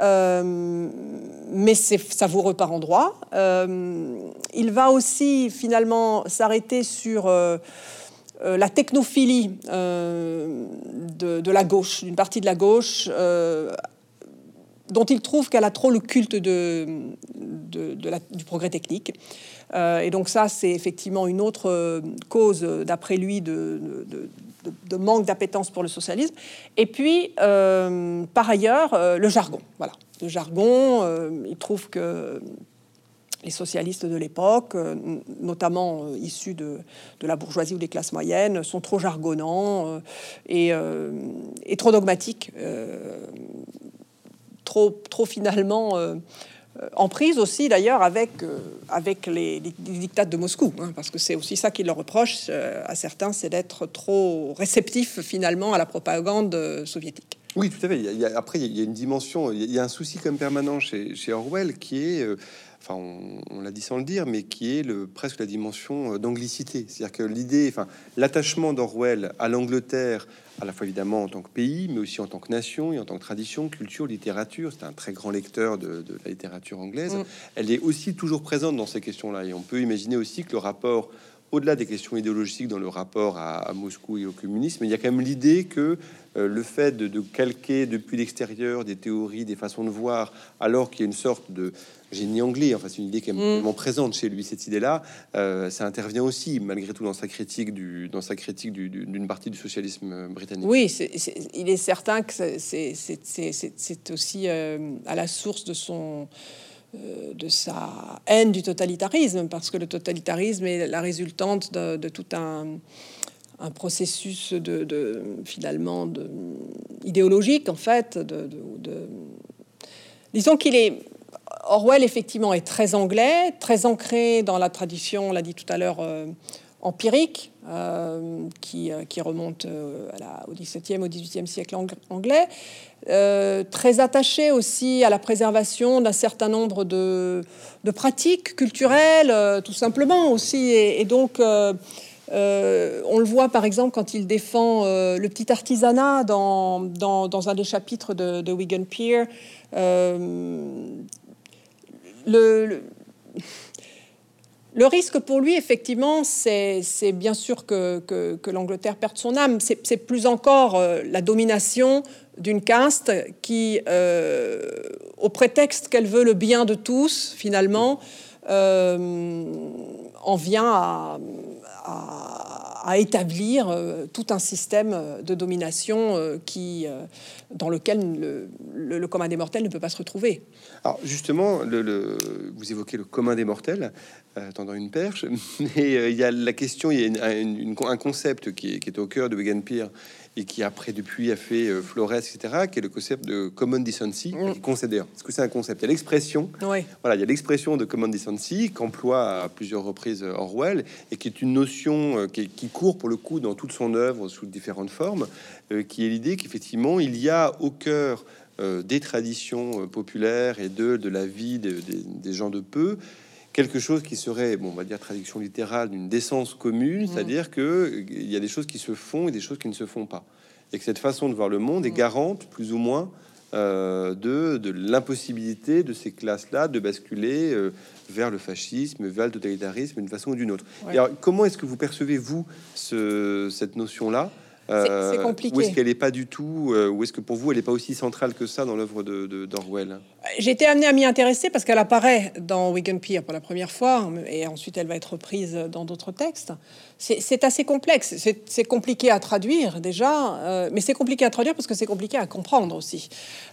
mais c'est savoureux par endroits. il va aussi finalement s'arrêter sur euh, la technophilie euh, de, la gauche, d'une partie de la gauche, euh, dont il trouve qu'elle a trop le culte du progrès technique. et donc ça, c'est effectivement une autre cause, d'après lui, de, manque d'appétence pour le socialisme. Et puis, par ailleurs, le jargon. Voilà, le jargon. il trouve que les socialistes de l'époque, euh, notamment euh, issus de, la bourgeoisie ou des classes moyennes, sont trop jargonnants euh, et, trop dogmatiques, trop, trop finalement en prise aussi d'ailleurs avec, avec les, dictats de Moscou, hein, parce que c'est aussi ça qui leur reproche à certains, c'est d'être trop réceptifs finalement à la propagande soviétique. Oui, tout à fait. après, il y a une dimension, il y a un souci comme permanent chez, chez Orwell qui est enfin on, l'a dit sans le dire, mais qui est le, presque la dimension euh, d'anglicité. C'est-à-dire que l'idée, enfin l'attachement d'Orwell à l'Angleterre, à la fois évidemment en tant que pays, mais aussi en tant que nation et en tant que tradition, culture, littérature. C'est un très grand lecteur de, la littérature anglaise. Mm. Elle est aussi toujours présente dans ces questions-là. Et on peut imaginer aussi que le rapport au-delà des questions idéologiques dans le rapport à, Moscou et au communisme, il y a quand même l'idée que euh, le fait de, calquer depuis l'extérieur des théories, des façons de voir, alors qu'il y a une sorte de génie anglais, enfin c'est une idée qui est mm. vraiment présente chez lui, cette idée-là, euh, ça intervient aussi malgré tout dans sa critique du, dans sa critique d'une partie du socialisme britannique. Oui, il est certain que c'est aussi euh, à la source de son de sa haine du totalitarisme, parce que le totalitarisme est la résultante de tout un, un processus de, finalement de, idéologique en fait. De, disons qu'il est Orwell effectivement est très anglais, très ancré dans la tradition, on l'a dit tout à l'heure, euh, empirique, euh, qui, euh, qui, remonte au XVIIe, au XVIIIe siècle anglais, très attaché aussi à la préservation d'un certain nombre de, pratiques culturelles, tout simplement aussi, et donc on le voit par exemple quand il défend le petit artisanat dans, un des chapitres de, Wigan Pier. Le, risque pour lui, effectivement, c'est bien sûr que, l'Angleterre perde son âme. C'est plus encore la domination d'une caste qui, au prétexte qu'elle veut le bien de tous, finalement, en vient à, établir tout un système de domination qui, dans lequel le, commun des mortels ne peut pas se retrouver. Alors justement, le, vous évoquez le commun des mortels, euh, tendant une perche, mais il y a la question, il y a un concept qui est, qui est, au cœur de Vegan Peer et qui après depuis a fait euh, Flores, etc., qui est le concept de common decency, mm. qui considère. Est-ce que c'est un concept Il y a l'expression, voilà, il y a l'expression de common decency qu'emploie à plusieurs reprises Orwell et qui est une notion euh, qui, qui, court pour le coup dans toute son œuvre sous différentes formes, euh, qui est l'idée qu'effectivement il y a au cœur des traditions populaires et de, de la vie des gens de peu, quelque chose qui serait, bon, on va dire traduction littérale, d'une décence commune, mm. c'est-à-dire que il y a des choses qui se font et des choses qui ne se font pas, et que cette façon de voir le monde est mm. garante, plus ou moins, euh, de, de l'impossibilité de ces classes-là de basculer euh, vers le fascisme, vers le totalitarisme d'une façon ou d'une autre. alors, comment est-ce que vous percevez vous ce, cette notion-là c'est euh, compliqué. Ou est-ce qu'elle n'est pas du tout, euh, ou est-ce que pour vous, elle n'est pas aussi centrale que ça dans l'œuvre de, d'Orwell? J'ai été amené à m'y intéresser parce qu'elle apparaît dans Wigan Pier pour la première fois, et ensuite elle va être reprise dans d'autres textes. C'est assez complexe, c'est compliqué à traduire déjà, euh, mais c'est compliqué à traduire parce que c'est compliqué à comprendre aussi.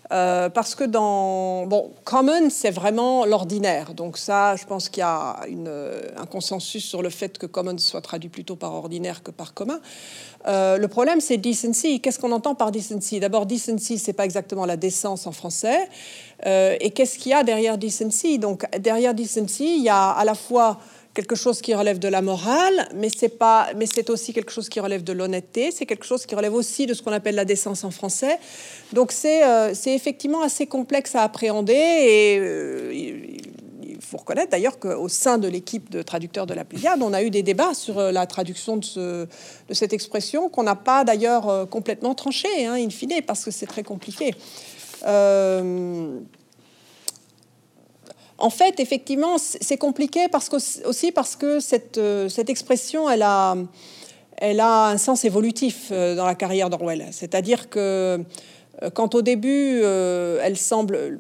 Parce que dans bon, common, c'est vraiment l'ordinaire. Donc ça, je pense qu'il y a un consensus sur le fait que common soit traduit plutôt par ordinaire que par commun. le problème c'est decency. Qu'est-ce qu'on entend par decency? D'abord, decency, c'est pas exactement la décence en français. Euh, et qu'est-ce qu'il y a derrière decency? Donc, derrière decency, il y a à la fois quelque chose qui relève de la morale, mais c'est pas, mais c'est aussi quelque chose qui relève de l'honnêteté. C'est quelque chose qui relève aussi de ce qu'on appelle la décence en français. Donc, c'est, euh, c'est effectivement assez complexe à appréhender et euh, il faut reconnaître d'ailleurs qu'au sein de l'équipe de traducteurs de la Pléiade, on a eu des débats sur euh, la traduction de, ce, de cette expression qu'on n'a pas d'ailleurs complètement tranché, hein, in fine, parce que c'est très compliqué. En fait, effectivement, c'est compliqué parce que, aussi parce que cette, cette expression, elle a, elle a un sens évolutif dans la carrière d'Orwell. C'est-à-dire que quand au début, elle semble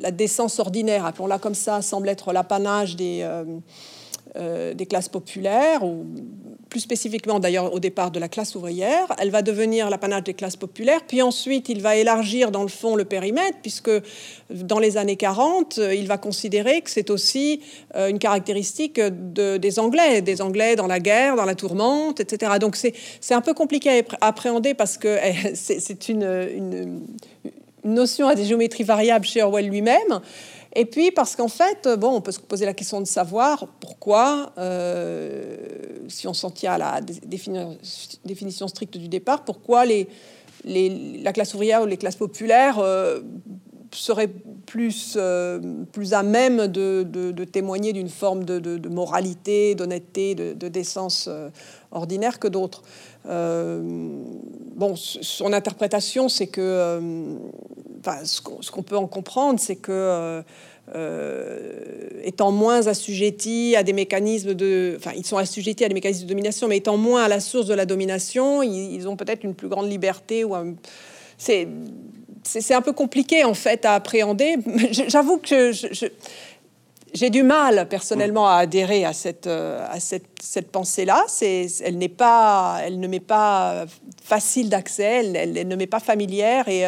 la décence ordinaire, appelons-la comme ça, semble être l'apanage des, euh, euh, des classes populaires, ou plus spécifiquement d'ailleurs au départ de la classe ouvrière. Elle va devenir l'apanage des classes populaires, puis ensuite il va élargir dans le fond le périmètre, puisque dans les années 40, il va considérer que c'est aussi euh, une caractéristique de, des Anglais, des Anglais dans la guerre, dans la tourmente, etc. Donc c'est un peu compliqué à appréhender parce que eh, c'est une notion à des géométries variables chez Orwell lui-même. Et puis parce qu'en fait, bon, on peut se poser la question de savoir pourquoi, euh, si on s'en tient à la définition, stricte du départ, pourquoi les, les, la classe ouvrière ou les classes populaires euh, seraient plus, euh, plus à même de, de, témoigner d'une forme de, de moralité, d'honnêteté, de, décence ordinaire que d'autres. bon, son interprétation, c'est que ce qu'on peut en comprendre, c'est que euh, euh, étant moins assujettis à des mécanismes de, enfin, ils sont assujettis à des mécanismes de domination, mais étant moins à la source de la domination, ils, ont peut-être une plus grande liberté ou c'est c'est un peu compliqué en fait à appréhender. J'avoue que j'ai du mal personnellement à adhérer à cette, euh, à cette, cette pensée-là. Elle n'est pas, elle ne m'est pas facile d'accès, elle, ne m'est pas familière et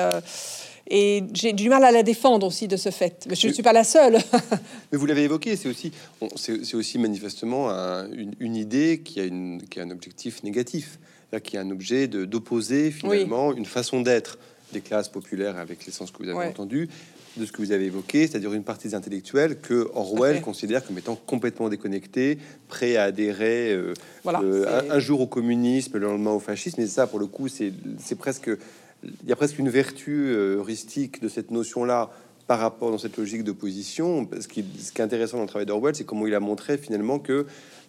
et j'ai du mal à la défendre aussi de ce fait. Mais je ne suis pas la seule. Mais vous l'avez évoqué, c'est aussi, c'est aussi manifestement une, idée qui a, une, qui a un objectif négatif, qui a un objet d'opposer finalement une façon d'être des classes populaires avec l'essence que vous avez entendu, de ce que vous avez évoqué, c'est-à-dire une partie des intellectuels que Orwell considère comme étant complètement déconnectés, prêts à adhérer euh, euh, un, un, jour au communisme, le lendemain au fascisme. Et ça, pour le coup, c'est presque il y a presque une vertu euh, heuristique de cette notion-là par rapport dans cette logique d'opposition. Ce qui, ce qui est intéressant dans le travail d'Orwell, c'est comment il a montré finalement que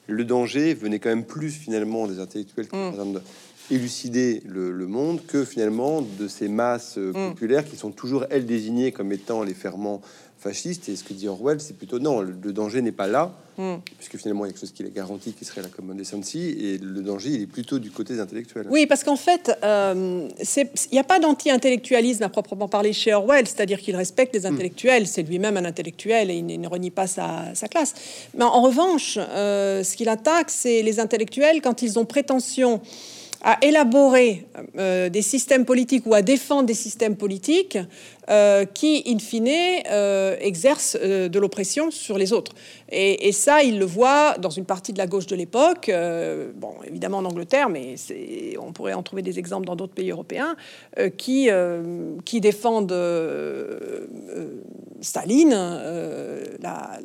le danger venait quand même plus finalement des intellectuels qui, mm. élucider le, monde que finalement de ces masses euh, Mm. populaires qui sont toujours elles désignées comme étant les ferments fascistes. Et ce que dit Orwell, c'est plutôt non, le, danger n'est pas là, Mm. puisque finalement il y a quelque chose qui est garanti, qui serait la common decency, et le danger il est plutôt du côté des intellectuels. Oui, parce qu'en fait, euh, il n'y a pas d'anti-intellectualisme à proprement parler chez Orwell, c'est-à-dire qu'il respecte les intellectuels, c'est lui-même un intellectuel et il ne, ne renie pas sa, sa classe. Mais en revanche, euh, ce qu'il attaque, c'est les intellectuels quand ils ont prétention à élaborer euh, des systèmes politiques ou à défendre des systèmes politiques euh, qui, in fine, euh, exercent de l'oppression sur les autres. Et, ça, il le voit dans une partie de la gauche de l'époque, bon, évidemment en Angleterre, mais on pourrait en trouver des exemples dans d'autres pays européens, qui, défendent Staline, la-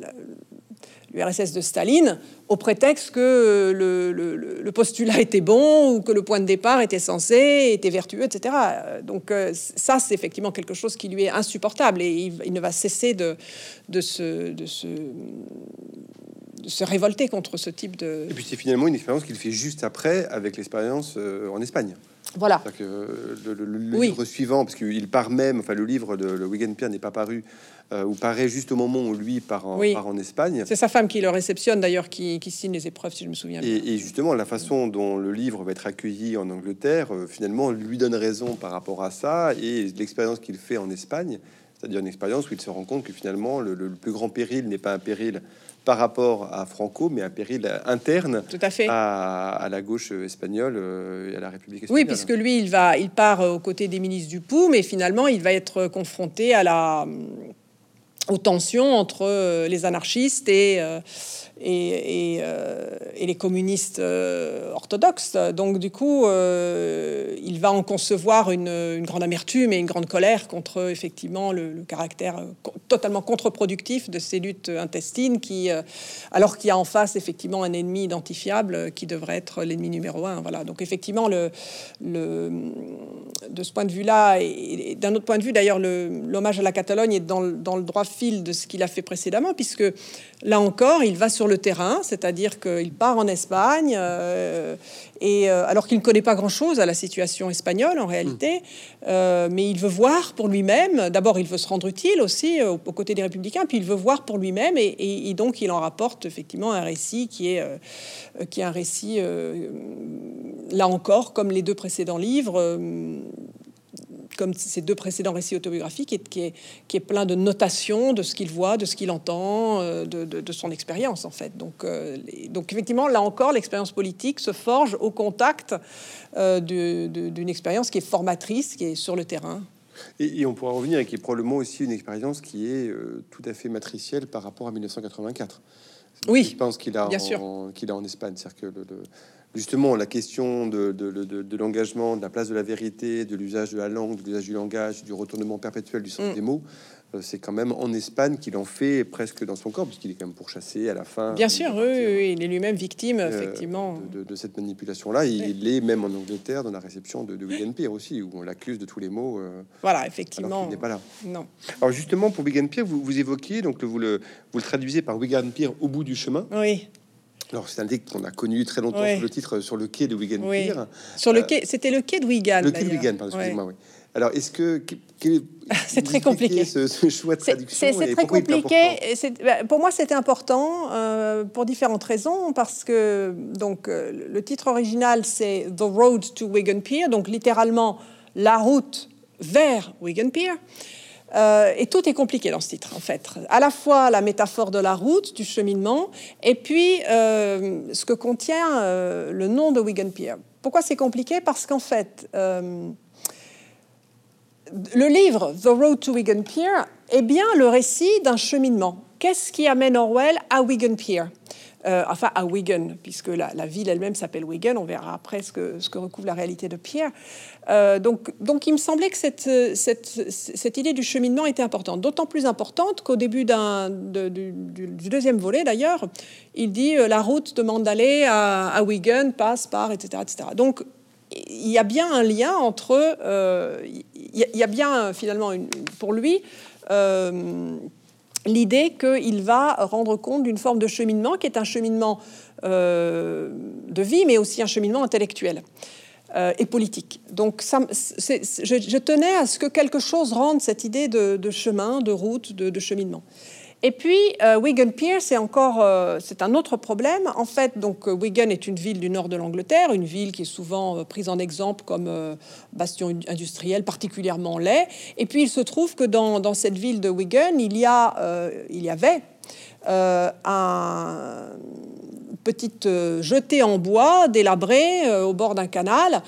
l'URSS de Staline, au prétexte que le, le- le- postulat était bon ou que le point de départ était censé, était vertueux, etc. Euh, Donc euh, ça, c'est effectivement quelque chose qui lui est insupportable et il, ne va cesser de, de, se, de, se, de se révolter contre ce type de... Et puis c'est finalement une expérience qu'il fait juste après avec l'expérience euh, en Espagne. Voilà. Que euh, le, le- le Oui. livre suivant, parce qu'il part même, enfin le livre de le Wigan Pier n'est pas paru, euh, ou paraît juste au moment où lui part en, Oui. part en Espagne. C'est sa femme qui le réceptionne d'ailleurs, qui, qui signe les épreuves, si je me souviens bien. Et, et justement, la façon dont le livre va être accueilli en Angleterre, euh, finalement, lui donne raison par rapport à ça. Et l'expérience qu'il fait en Espagne, c'est-à-dire une expérience où il se rend compte que finalement, le, le plus grand péril n'est pas un péril par rapport à Franco, mais un péril interne Tout à fait. à, à la gauche espagnole euh, et à la République espagnole. Oui, puisque lui, il va, il part euh, aux côtés des ministres du POU, mais finalement, il va être confronté à la, aux tensions entre euh, les anarchistes et, euh, euh, et les communistes euh, orthodoxes. Donc, du coup, euh, il va en concevoir une, grande amertume et une grande colère contre, effectivement, le, caractère totalement contre-productif de ces luttes intestines, alors qu'il y a en face, effectivement, un ennemi identifiable qui devrait être l'ennemi numéro un. Voilà. Donc, effectivement, le, de ce point de vue-là, et, d'un autre point de vue, d'ailleurs, le- l'hommage à la Catalogne est dans, le- dans le droit fil de ce qu'il a fait précédemment, puisque là encore, il va sur le terrain, c'est-à-dire qu'il part en Espagne, euh, et euh, alors qu'il ne connaît pas grand-chose à la situation espagnole en réalité, euh, mais il veut voir pour lui-même. D'abord, il veut se rendre utile aussi euh, aux côtés des républicains, puis il veut voir pour lui-même, et, et- et donc il en rapporte effectivement un récit qui est, qui est un récit, là encore, comme les deux précédents livres. Comme ces deux précédents récits autobiographiques, qui est, qui est, qui est plein de notations de ce qu'il voit, de ce qu'il entend, euh, de, de- de son expérience en fait. Donc, euh, les- donc effectivement, là encore, l'expérience politique se forge au contact euh, d'une expérience qui est formatrice, qui est sur le terrain. Et, et on pourra revenir et qui est probablement aussi une expérience qui est euh, tout à fait matricielle par rapport à 1984. Oui, je pense qu'il a bien en, sûr. qu'il a en Espagne, c'est-à-dire que le- le- justement la question de, de- de- de l'engagement, de la place de la vérité, de l'usage de la langue, de l'usage du langage, du retournement perpétuel du sens Mm. des mots, euh, c'est quand même en Espagne qu'il en fait presque dans son corps, puisqu'il est quand même pourchassé à la fin. Bien Il sûr, oui, oui, oui, il est lui-même victime, euh, effectivement. de, de- de cette manipulation-là. Il est même en Angleterre dans la réception de, de Wigan Pier aussi, où on l'accuse de tous les mots. euh, Voilà, alors effectivement. qu'il n'est pas là. Non. Alors justement, pour Wigan Pier, vous, vous évoquiez, donc vous le, vous le traduisez par Wigan Pier au bout du chemin. Oui. Alors c'est un titre qu'on a connu très longtemps sous le titre sur le quai de Wigan Oui. Pier. Sur le Euh, quai, c'était le quai de Wigan. Le quai de. Wigan, pardon, Ouais. excusez-moi. Oui. Alors est-ce que... C'est très compliqué. Ce, ce choix de traduction c'est- très compliqué. et bah, Pour moi, c'était important euh, pour différentes raisons. Parce que donc euh, le titre original, c'est The Road to Wigan Pier, donc littéralement la route vers Wigan Pier. Euh, et tout est compliqué dans ce titre, en fait. À la fois la métaphore de la route, du cheminement, et puis euh, ce que contient euh, le nom de Wigan Pier. Pourquoi c'est compliqué? Parce qu'en fait, le livre The Road to Wigan Pier est bien le récit d'un cheminement. Qu'est-ce qui amène Orwell à Wigan Pier? Euh, Enfin, à Wigan, puisque la, ville elle-même s'appelle Wigan. On verra après ce que, recouvre la réalité de Pierre. Euh, donc, il me semblait que cette, idée du cheminement était importante. D'autant plus importante qu'au début de- du, deuxième volet, d'ailleurs, il dit euh, la route demande d'aller à, Wigan, passe par, etc., etc. Donc, il y a bien un lien entre. il, y a, bien finalement pour lui l'idée qu'il va rendre compte d'une forme de cheminement qui est un cheminement euh, de vie, mais aussi un cheminement intellectuel. et politique. Donc je, tenais à ce que quelque chose rende cette idée de, chemin, de route, de cheminement. Et puis, euh, Wigan Pier, c'est encore, euh, c'est un autre problème. En fait, donc euh, Wigan est une ville du nord de l'Angleterre, une ville qui est souvent prise en exemple comme bastion industriel particulièrement laid. Et puis, il se trouve que dans, dans cette ville de Wigan, il y a, il y avait un petite jetée en bois délabrée au bord d'un canal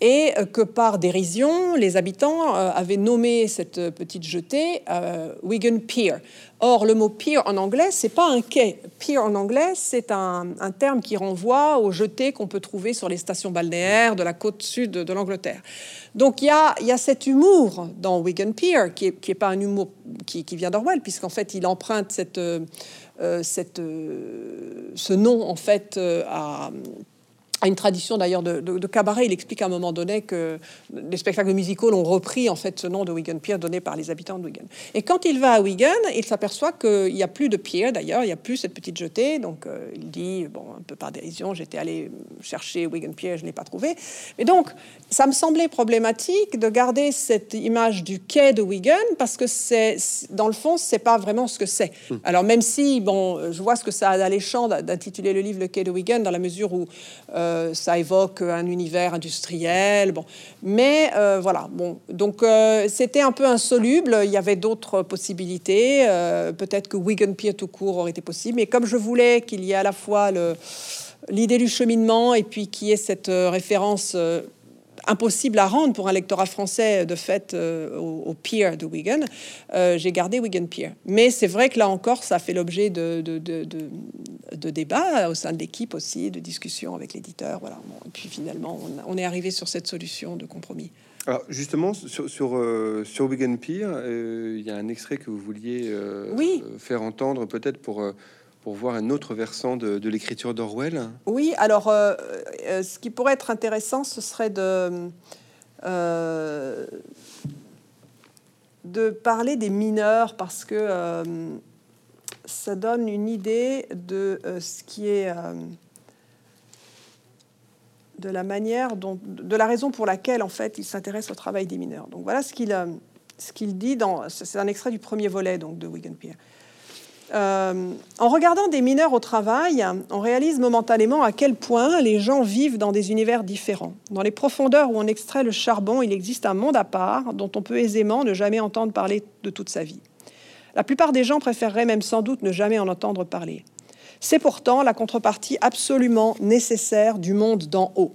et que par dérision, les habitants avaient nommé cette petite jetée Wigan Pier. Or, le mot pier en anglais, c'est pas un quai. Pier en anglais, c'est un, terme qui renvoie aux jetés qu'on peut trouver sur les stations balnéaires de la côte sud de l'Angleterre. Donc, il y a, y a, cet humour dans Wigan Pier, qui n'est est pas un humour qui, vient d'Orwell, puisqu'en fait, il emprunte cette, euh, cette, euh, ce nom en fait euh, à à une tradition d'ailleurs de, cabaret. Il explique à un moment donné que les spectacles musicaux ont repris en fait ce nom de Wigan Pier donné par les habitants de Wigan. Et quand il va à Wigan, il s'aperçoit qu'il n'y a plus de pier d'ailleurs, il n'y a plus cette petite jetée. Donc euh, il dit, bon, un peu par dérision, j'étais allé chercher Wigan Pier, je ne l'ai pas trouvé. Mais donc, ça me semblait problématique de garder cette image du quai de Wigan parce que c'est, dans le fond, c'est pas vraiment ce que c'est. Hmm. Alors même si, bon, je vois ce que ça a d'alléchant d'intituler le livre Le quai de Wigan dans la mesure où euh, euh, ça évoque un univers industriel. Bon, mais euh, voilà. Bon, donc euh, c'était un peu insoluble. Il y avait d'autres possibilités. Peut-être que Wigan Pier tout court aurait été possible. Mais comme je voulais qu'il y ait à la fois l'idée du cheminement et puis qu'il y ait cette référence impossible à rendre pour un lectorat français de fait euh, au, pier de Wigan, euh, j'ai gardé Wigan Pier. Mais c'est vrai que là encore, ça fait l'objet de, de, de, débats au sein de l'équipe aussi, de discussions avec l'éditeur. Voilà. et puis finalement, on, est arrivé sur cette solution de compromis. Alors justement, sur, sur, euh, sur Wigan Pier, il y a un extrait que vous vouliez oui. faire entendre peut-être pour pour voir un autre versant de, l'écriture d'Orwell Oui, alors euh, euh, ce qui pourrait être intéressant, ce serait de, euh, de parler des mineurs parce que ça donne une idée de ce qui est de la manière dont, de la raison pour laquelle en fait il s'intéresse au travail des mineurs. Donc voilà ce qu'il ce qu'il dit dans c'est un extrait du premier volet donc de Wigan Pier. Euh, en regardant des mineurs au travail, on réalise momentanément à quel point les gens vivent dans des univers différents. Dans les profondeurs où on extrait le charbon, il existe un monde à part dont on peut aisément ne jamais entendre parler de toute sa vie. La plupart des gens préféreraient même sans doute ne jamais en entendre parler. C'est pourtant la contrepartie absolument nécessaire du monde d'en haut.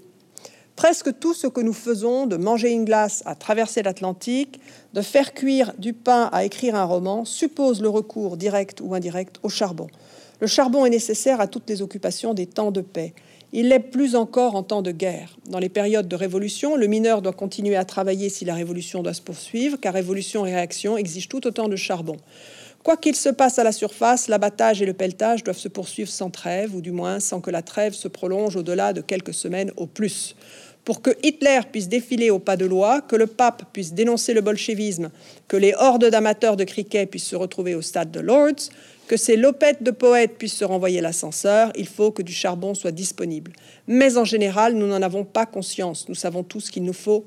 Presque tout ce que nous faisons, de manger une glace à traverser l'Atlantique, de faire cuire du pain à écrire un roman, suppose le recours direct ou indirect au charbon. Le charbon est nécessaire à toutes les occupations des temps de paix. Il l'est plus encore en temps de guerre. Dans les périodes de révolution, le mineur doit continuer à travailler si la révolution doit se poursuivre, car révolution et réaction exigent tout autant de charbon. Quoi qu'il se passe à la surface, l'abattage et le pelletage doivent se poursuivre sans trêve, ou du moins sans que la trêve se prolonge au-delà de quelques semaines au plus pour que Hitler puisse défiler au pas de loi, que le pape puisse dénoncer le bolchevisme, que les hordes d'amateurs de cricket puissent se retrouver au stade de Lords, que ces lopettes de poètes puissent se renvoyer l'ascenseur, il faut que du charbon soit disponible. Mais en général, nous n'en avons pas conscience. Nous savons tous qu'il nous faut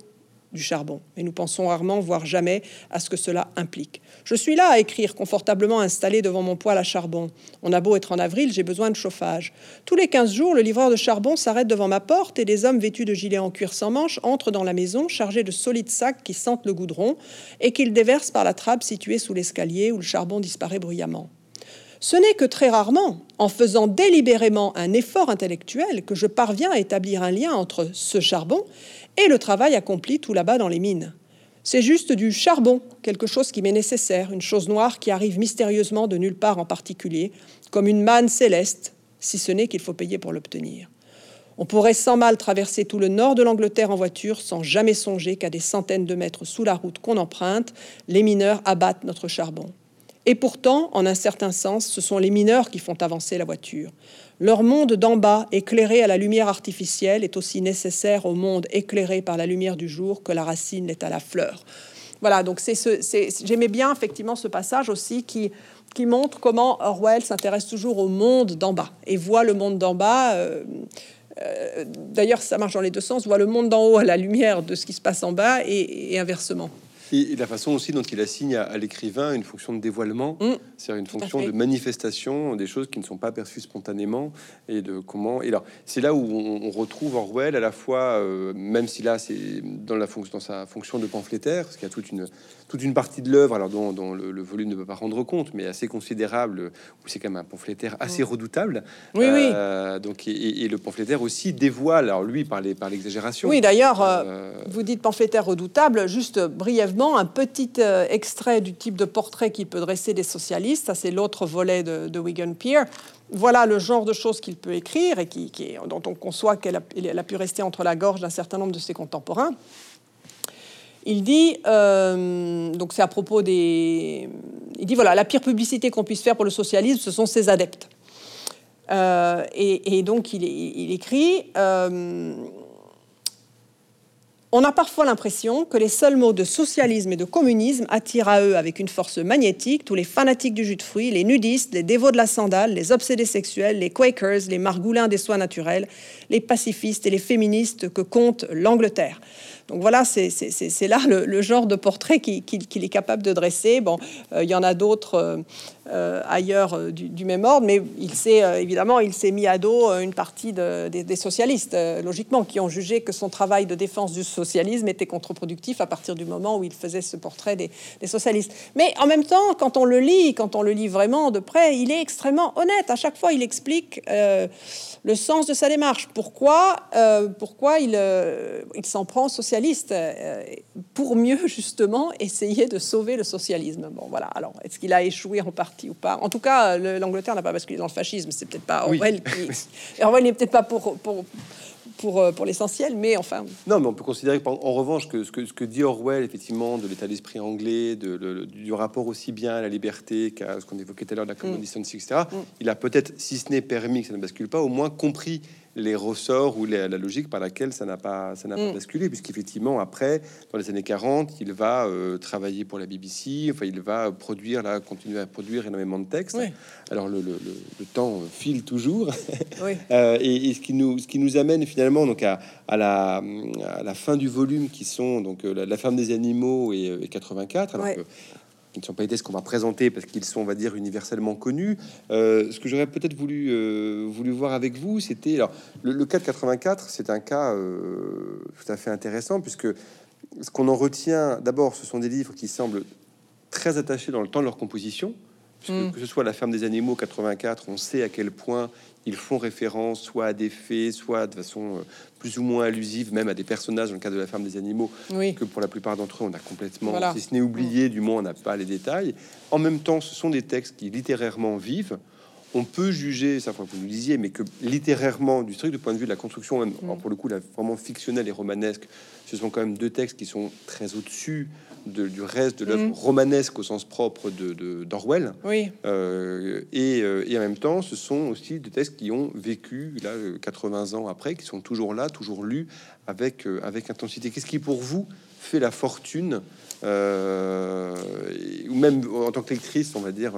du charbon, mais nous pensons rarement, voire jamais, à ce que cela implique. Je suis là à écrire, confortablement installé devant mon poêle à charbon. On a beau être en avril, j'ai besoin de chauffage. Tous les 15 jours, le livreur de charbon s'arrête devant ma porte et des hommes vêtus de gilets en cuir sans manches entrent dans la maison chargés de solides sacs qui sentent le goudron et qu'ils déversent par la trappe située sous l'escalier où le charbon disparaît bruyamment. Ce n'est que très rarement, en faisant délibérément un effort intellectuel, que je parviens à établir un lien entre ce charbon et le travail accompli tout là-bas dans les mines. C'est juste du charbon, quelque chose qui m'est nécessaire, une chose noire qui arrive mystérieusement de nulle part en particulier, comme une manne céleste, si ce n'est qu'il faut payer pour l'obtenir. On pourrait sans mal traverser tout le nord de l'Angleterre en voiture sans jamais songer qu'à des centaines de mètres sous la route qu'on emprunte, les mineurs abattent notre charbon. Et pourtant, en un certain sens, ce sont les mineurs qui font avancer la voiture. Leur monde d'en bas, éclairé à la lumière artificielle, est aussi nécessaire au monde éclairé par la lumière du jour que la racine l'est à la fleur. Voilà, donc c'est ce, j'aimais bien effectivement ce passage aussi qui, montre comment Orwell s'intéresse toujours au monde d'en bas et voit le monde d'en bas. Euh, d'ailleurs, ça marche dans les deux sens, voit le monde d'en haut à la lumière de ce qui se passe en bas et inversement. Et, la façon aussi dont il assigne à, l'écrivain une fonction de dévoilement, mm. c'est-à-dire une fonction de manifestation des choses qui ne sont pas perçues spontanément et de comment. Et là, c'est là où on, retrouve Orwell à la fois, euh, même si là c'est dans la fonction, dans sa fonction de pamphlétaire, parce qu'il y a toute une toute une partie de l'œuvre, alors dont, le, volume ne peut pas rendre compte, mais assez considérable, où c'est quand même un pamphlétaire assez mm. redoutable. Oui, euh, Donc et, le pamphlétaire aussi dévoile, alors lui par les par l'exagération. Oui, d'ailleurs, euh, vous dites pamphlétaire redoutable, juste brièvement un petit euh, extrait du type de portrait qu'il peut dresser des socialistes. Ça, c'est l'autre volet de, Wigan Pier. Voilà le genre de choses qu'il peut écrire et qui, dont on conçoit qu'elle a, pu rester entre la gorge d'un certain nombre de ses contemporains. Il dit, euh, donc c'est à propos des... Il dit, voilà, la pire publicité qu'on puisse faire pour le socialisme, ce sont ses adeptes. Euh, et, donc il, il écrit, on a parfois l'impression que les seuls mots de socialisme et de communisme attirent à eux avec une force magnétique tous les fanatiques du jus de fruits, les nudistes, les dévots de la sandale, les obsédés sexuels, les quakers, les margoulins des soins naturels, les pacifistes et les féministes que compte l'Angleterre. Donc voilà, c'est là le, genre de portrait qu'il est capable de dresser. Bon, euh, il y en a d'autres euh, ailleurs du, même ordre, mais il s'est évidemment il s'est mis à dos une partie des, socialistes, logiquement, qui ont jugé que son travail de défense du socialisme était contre-productif à partir du moment où il faisait ce portrait des, socialistes. Mais en même temps, quand on le lit, quand on le lit vraiment de près, il est extrêmement honnête. À chaque fois, il explique le sens de sa démarche. Pourquoi, pourquoi il, il s'en prend euh, pour mieux justement essayer de sauver le socialisme. Bon, voilà. Alors, est-ce qu'il a échoué en partie ou pas En tout cas, l'Angleterre n'a pas basculé dans le fascisme. C'est peut-être pas Orwell. Qui... Orwell n'est peut-être pas pour, pour pour, euh, pour l'essentiel, mais enfin. Non, mais on peut considérer qu'en revanche, que ce, que ce que dit Orwell, effectivement, de l'état d'esprit anglais, de, du rapport aussi bien à la liberté qu'à ce qu'on évoquait tout à l'heure de la common mm. etc., mm. il a peut-être, si ce n'est permis que ça ne bascule pas, au moins compris les ressorts ou la logique par laquelle ça n'a pas, ça n'a pas mm. basculé, puisqu'effectivement, après, dans les années 40, il va euh, travailler pour la BBC, enfin, il va produire, là, continuer à produire énormément de textes. Alors, le, le, le, temps file toujours. Euh, et, ce, qui nous, ce qui nous amène finalement donc à, à, la, à la fin du volume, qui sont donc euh, la, ferme des animaux et, 84. Alors qui ne sont pas des tests qu'on va présenter parce qu'ils sont, on va dire, universellement connus. Euh, ce que j'aurais peut-être voulu, euh, voulu voir avec vous, c'était alors le, cas de 84, c'est un cas euh, tout à fait intéressant puisque ce qu'on en retient, d'abord, ce sont des livres qui semblent très attachés dans le temps de leur composition. Mm. Que ce soit La ferme des animaux 84, on sait à quel point ils font référence soit à des faits, soit de façon euh, plus ou moins allusive, même à des personnages dans le cas de la ferme des animaux, que pour la plupart d'entre eux, on a complètement, si ce n'est oublié, du moins on n'a pas les détails. En même temps, ce sont des textes qui littérairement vivent. On peut juger, ça vous nous disiez, mais que littérairement, du strict point de vue de la construction, même, mm. pour le coup, la, vraiment fictionnelle et romanesque, ce sont quand même deux textes qui sont très au-dessus du reste de l'œuvre mm. romanesque au sens propre de d'Orwell. Oui. Euh, et, euh, et, en même temps, ce sont aussi des textes qui ont vécu là 80 ans après, qui sont toujours là, toujours lus avec euh, avec intensité. Qu'est-ce qui pour vous fait la fortune, ou même en tant que lectrice, on va dire.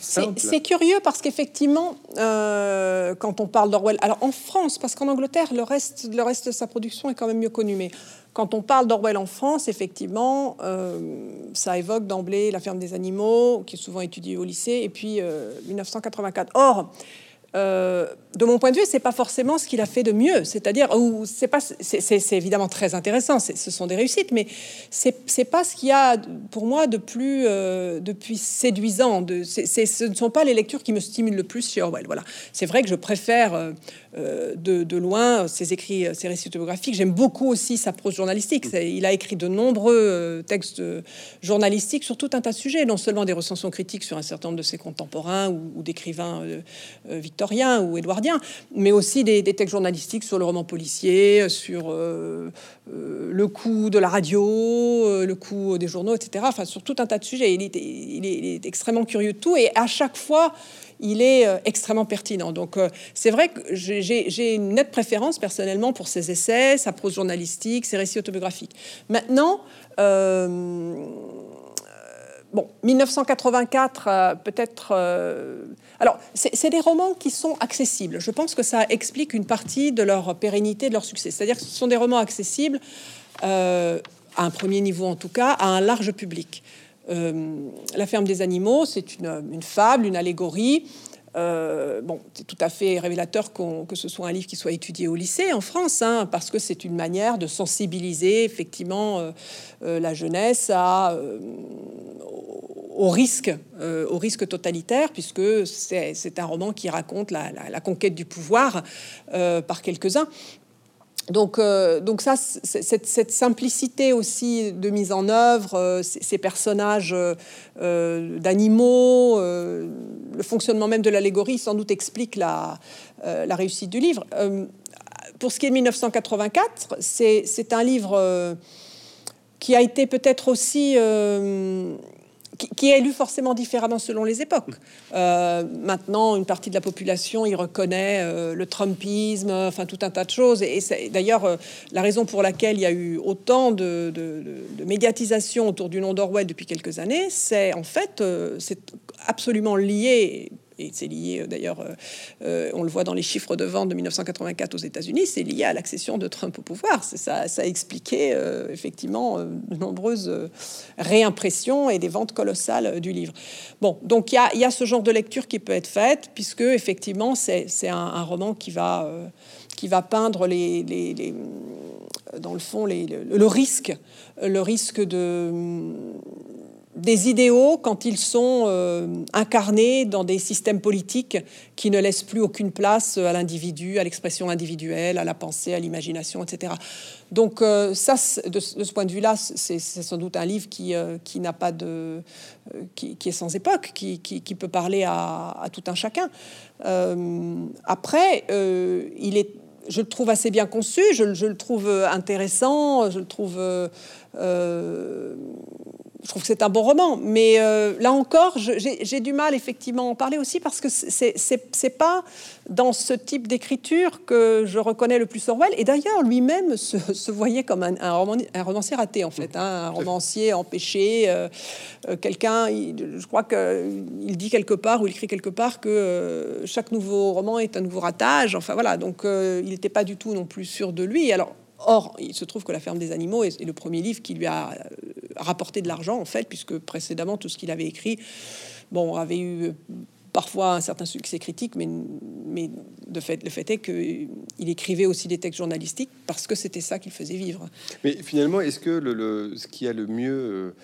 C'est curieux parce qu'effectivement, quand on parle d'Orwell, alors en France, parce qu'en Angleterre, le reste, le reste de sa production est quand même mieux connu, mais quand on parle d'Orwell en France, effectivement, euh, ça évoque d'emblée la ferme des animaux, qui est souvent étudiée au lycée, et puis 1984. Euh, Or, euh, de mon point de vue, c'est pas forcément ce qu'il a fait de mieux. C'est-à-dire, ou c'est pas, c'est évidemment très intéressant. Ce sont des réussites, mais c'est pas ce qu'il y a pour moi de plus, euh, séduisant. De, ce ne sont pas les lectures qui me stimulent le plus chez Orwell. Voilà. C'est vrai que je préfère euh, euh, de, de, loin ses écrits, ses récits autobiographiques. J'aime beaucoup aussi sa prose journalistique. Il a écrit de nombreux textes journalistiques sur tout un tas de sujets, non seulement des recensions critiques sur un certain nombre de ses contemporains ou, ou d'écrivains victoriens ou édouardiens mais aussi des, textes journalistiques sur le roman policier, sur euh, euh, le coût de la radio, euh, le coût des journaux, etc. Enfin, sur tout un tas de sujets. Il est, il est, extrêmement curieux de tout et à chaque fois, il est extrêmement pertinent. Donc, c'est vrai que j'ai une nette préférence personnellement pour ses essais, sa prose journalistique, ses récits autobiographiques. Maintenant, bon, 1984, peut-être. Alors, c'est des romans qui sont accessibles. Je pense que ça explique une partie de leur pérennité, de leur succès. C'est-à-dire que ce sont des romans accessibles à un premier niveau en tout cas, à un large public. la ferme des animaux, c'est une, une, fable, une allégorie euh, bon, c'est tout à fait révélateur que ce soit un livre qui soit étudié au lycée en France, hein, parce que c'est une manière de sensibiliser effectivement euh, euh, la jeunesse au risque, au risque totalitaire, puisque c'est un roman qui raconte la conquête du pouvoir par quelques-uns. Donc, euh, donc ça, cette, simplicité aussi de mise en œuvre, euh, ces, personnages euh, d'animaux, le fonctionnement même de l'allégorie, sans doute explique la, la réussite du livre. pour ce qui est de 1984, c'est un livre qui a été peut-être aussi qui, est lu forcément différemment selon les époques. Euh, maintenant, une partie de la population y reconnaît euh, le Trumpisme, enfin tout un tas de choses. Et, c'est d'ailleurs euh, la raison pour laquelle il y a eu autant de, de médiatisation autour du nom d'Orwell depuis quelques années, c'est en fait c'est absolument lié et c'est lié euh, d'ailleurs, euh, euh, on le voit dans les chiffres de vente de 1984 aux États-Unis, c'est lié à l'accession de Trump au pouvoir. Ça, ça a expliqué effectivement de nombreuses réimpressions et des ventes colossales du livre. Bon, donc il y a, ce genre de lecture qui peut être faite, puisque effectivement c'est un, roman qui va, qui va peindre les, dans le fond le risque, le risque de des idéaux quand ils sont euh, incarnés dans des systèmes politiques qui ne laissent plus aucune place à l'individu, à l'expression individuelle, à la pensée, à l'imagination, etc. Donc euh, ça, de, ce point de vue-là, c'est sans doute un livre qui, euh, qui n'a pas de, qui, est sans époque, qui, qui, peut parler à, tout un chacun. après, il est je le trouve assez bien conçu, je, je, le trouve intéressant, je le trouve je trouve que c'est un bon roman, mais euh, là encore, j'ai du mal effectivement à en parler aussi parce que c'est pas dans ce type d'écriture que je reconnais le plus Orwell. Et d'ailleurs, lui-même se, voyait comme un, un, romancier raté en fait, hein, un romancier empêché, euh, euh, quelqu'un. Je crois qu'il dit quelque part ou il écrit quelque part que chaque nouveau roman est un nouveau ratage. Enfin voilà, donc il n'était pas du tout non plus sûr de lui. Alors Or, il se trouve que La ferme des animaux est, le premier livre qui lui a euh, rapporté de l'argent, en fait, puisque précédemment, tout ce qu'il avait écrit, bon, avait eu euh, parfois un certain succès critique, mais, mais de fait, le fait est qu'il écrivait aussi des textes journalistiques parce que c'était ça qu'il faisait vivre. Mais finalement, est-ce que ce qui a le mieux... Euh,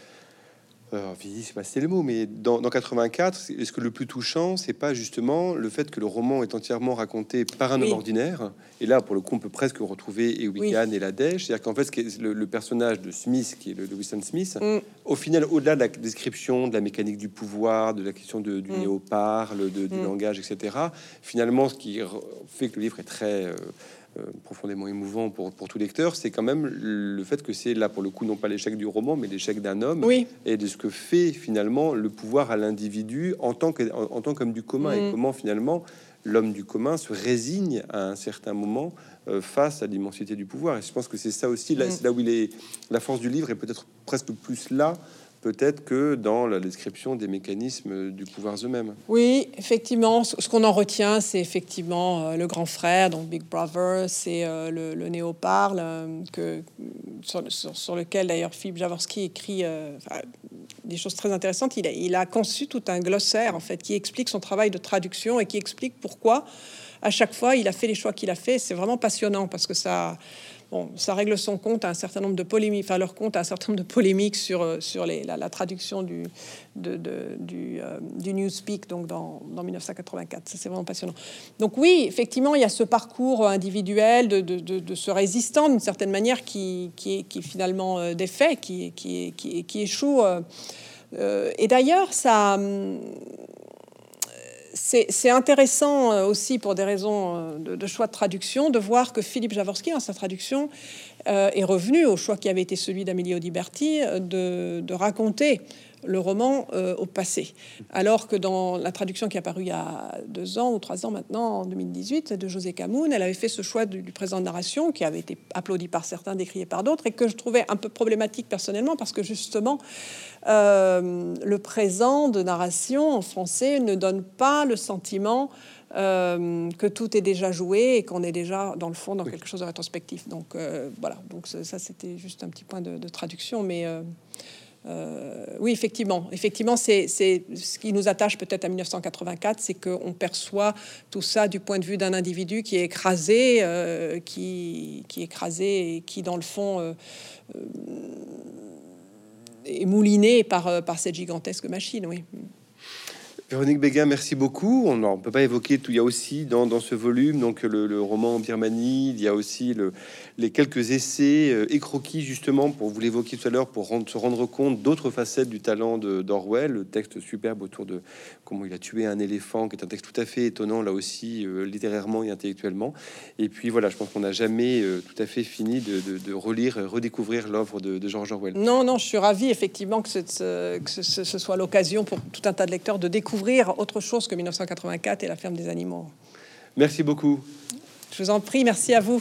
euh, c'est pas le mot, mais dans, 84, est-ce que le plus touchant, c'est pas justement le fait que le roman est entièrement raconté par un homme ordinaire? Et là, pour le coup, on peut presque retrouver Ewigan et la Dèche. C'est-à-dire qu'en fait, ce le, le, personnage de Smith, qui est le, de Wilson Smith, mm. au final, au-delà de la description de la mécanique du pouvoir, de la question de, du mm. néo-parle, du mm. langage, etc., finalement, ce qui fait que le livre est très... Euh, profondément émouvant pour, pour tout lecteur, c'est quand même le fait que c'est là pour le coup non pas l'échec du roman, mais l'échec d'un homme et de ce que fait finalement le pouvoir à l'individu en tant que en, tant qu'homme du commun et mm. comment finalement l'homme du commun se résigne à un certain moment euh, face à l'immensité du pouvoir. Et je pense que c'est ça aussi, là, mm. là où il est, la force du livre est peut-être presque plus là peut-être que dans la description des mécanismes du pouvoir eux-mêmes. Oui, effectivement, ce qu'on en retient, c'est effectivement euh, le grand frère, donc Big Brother, c'est euh, le, le néo-parle, euh, que, sur, lequel d'ailleurs Philippe Javorski écrit des choses très intéressantes. Il a, il a conçu tout un glossaire, en fait, qui explique son travail de traduction et qui explique pourquoi, à chaque fois, il a fait les choix qu'il a fait. C'est vraiment passionnant parce que ça Bon, ça règle son compte à un certain nombre de polémiques, enfin leur compte à un certain nombre de polémiques sur, euh, sur la, traduction du, du, euh, Newspeak donc dans, dans 1984. Ça, c'est vraiment passionnant. Donc oui, effectivement, il y a ce parcours individuel de, de, ce résistant, d'une certaine manière, qui, qui, est, finalement euh, défait, qui, qui, qui, qui échoue. et d'ailleurs, ça c'est intéressant euh, aussi pour des raisons euh, de, choix de traduction de voir que Philippe Javorski, dans sa traduction, est revenu au choix qui avait été celui d'Amélie Audiberti de, de raconter le roman euh, au passé. Alors que dans la traduction qui a paru il y a deux ans ou trois ans maintenant, en 2018, de José Camoun, elle avait fait ce choix du, présent de narration qui avait été applaudi par certains, décrié par d'autres, et que je trouvais un peu problématique personnellement parce que justement, euh, le présent de narration en français ne donne pas le sentiment euh, que tout est déjà joué et qu'on est déjà dans le fond dans quelque chose de rétrospectif. Donc voilà, donc ça, c'était juste un petit point de, de traduction, mais euh, oui, effectivement. Effectivement, c'est ce qui nous attache peut-être à 1984, c'est qu'on perçoit tout ça du point de vue d'un individu qui est écrasé, euh, qui, qui, est écrasé et qui, dans le fond, euh, est mouliné par, par cette gigantesque machine. Oui. Véronique Béguin, merci beaucoup. On ne peut pas évoquer tout. Il y a aussi dans, ce volume donc le, roman en Birmanie, il y a aussi le, les quelques essais euh, et croquis justement pour vous l'évoquer tout à l'heure pour rendre, se rendre compte d'autres facettes du talent d'Orwell. Le texte superbe autour de comment il a tué un éléphant, qui est un texte tout à fait étonnant là aussi euh, littérairement et intellectuellement. Et puis voilà, je pense qu'on n'a jamais euh, tout à fait fini de, relire et redécouvrir l'œuvre de, George Orwell. Non, non, je suis ravi effectivement que, ce, soit l'occasion pour tout un tas de lecteurs de découvrir autre chose que 1984 et la ferme des animaux. Merci beaucoup. Je vous en prie, merci à vous.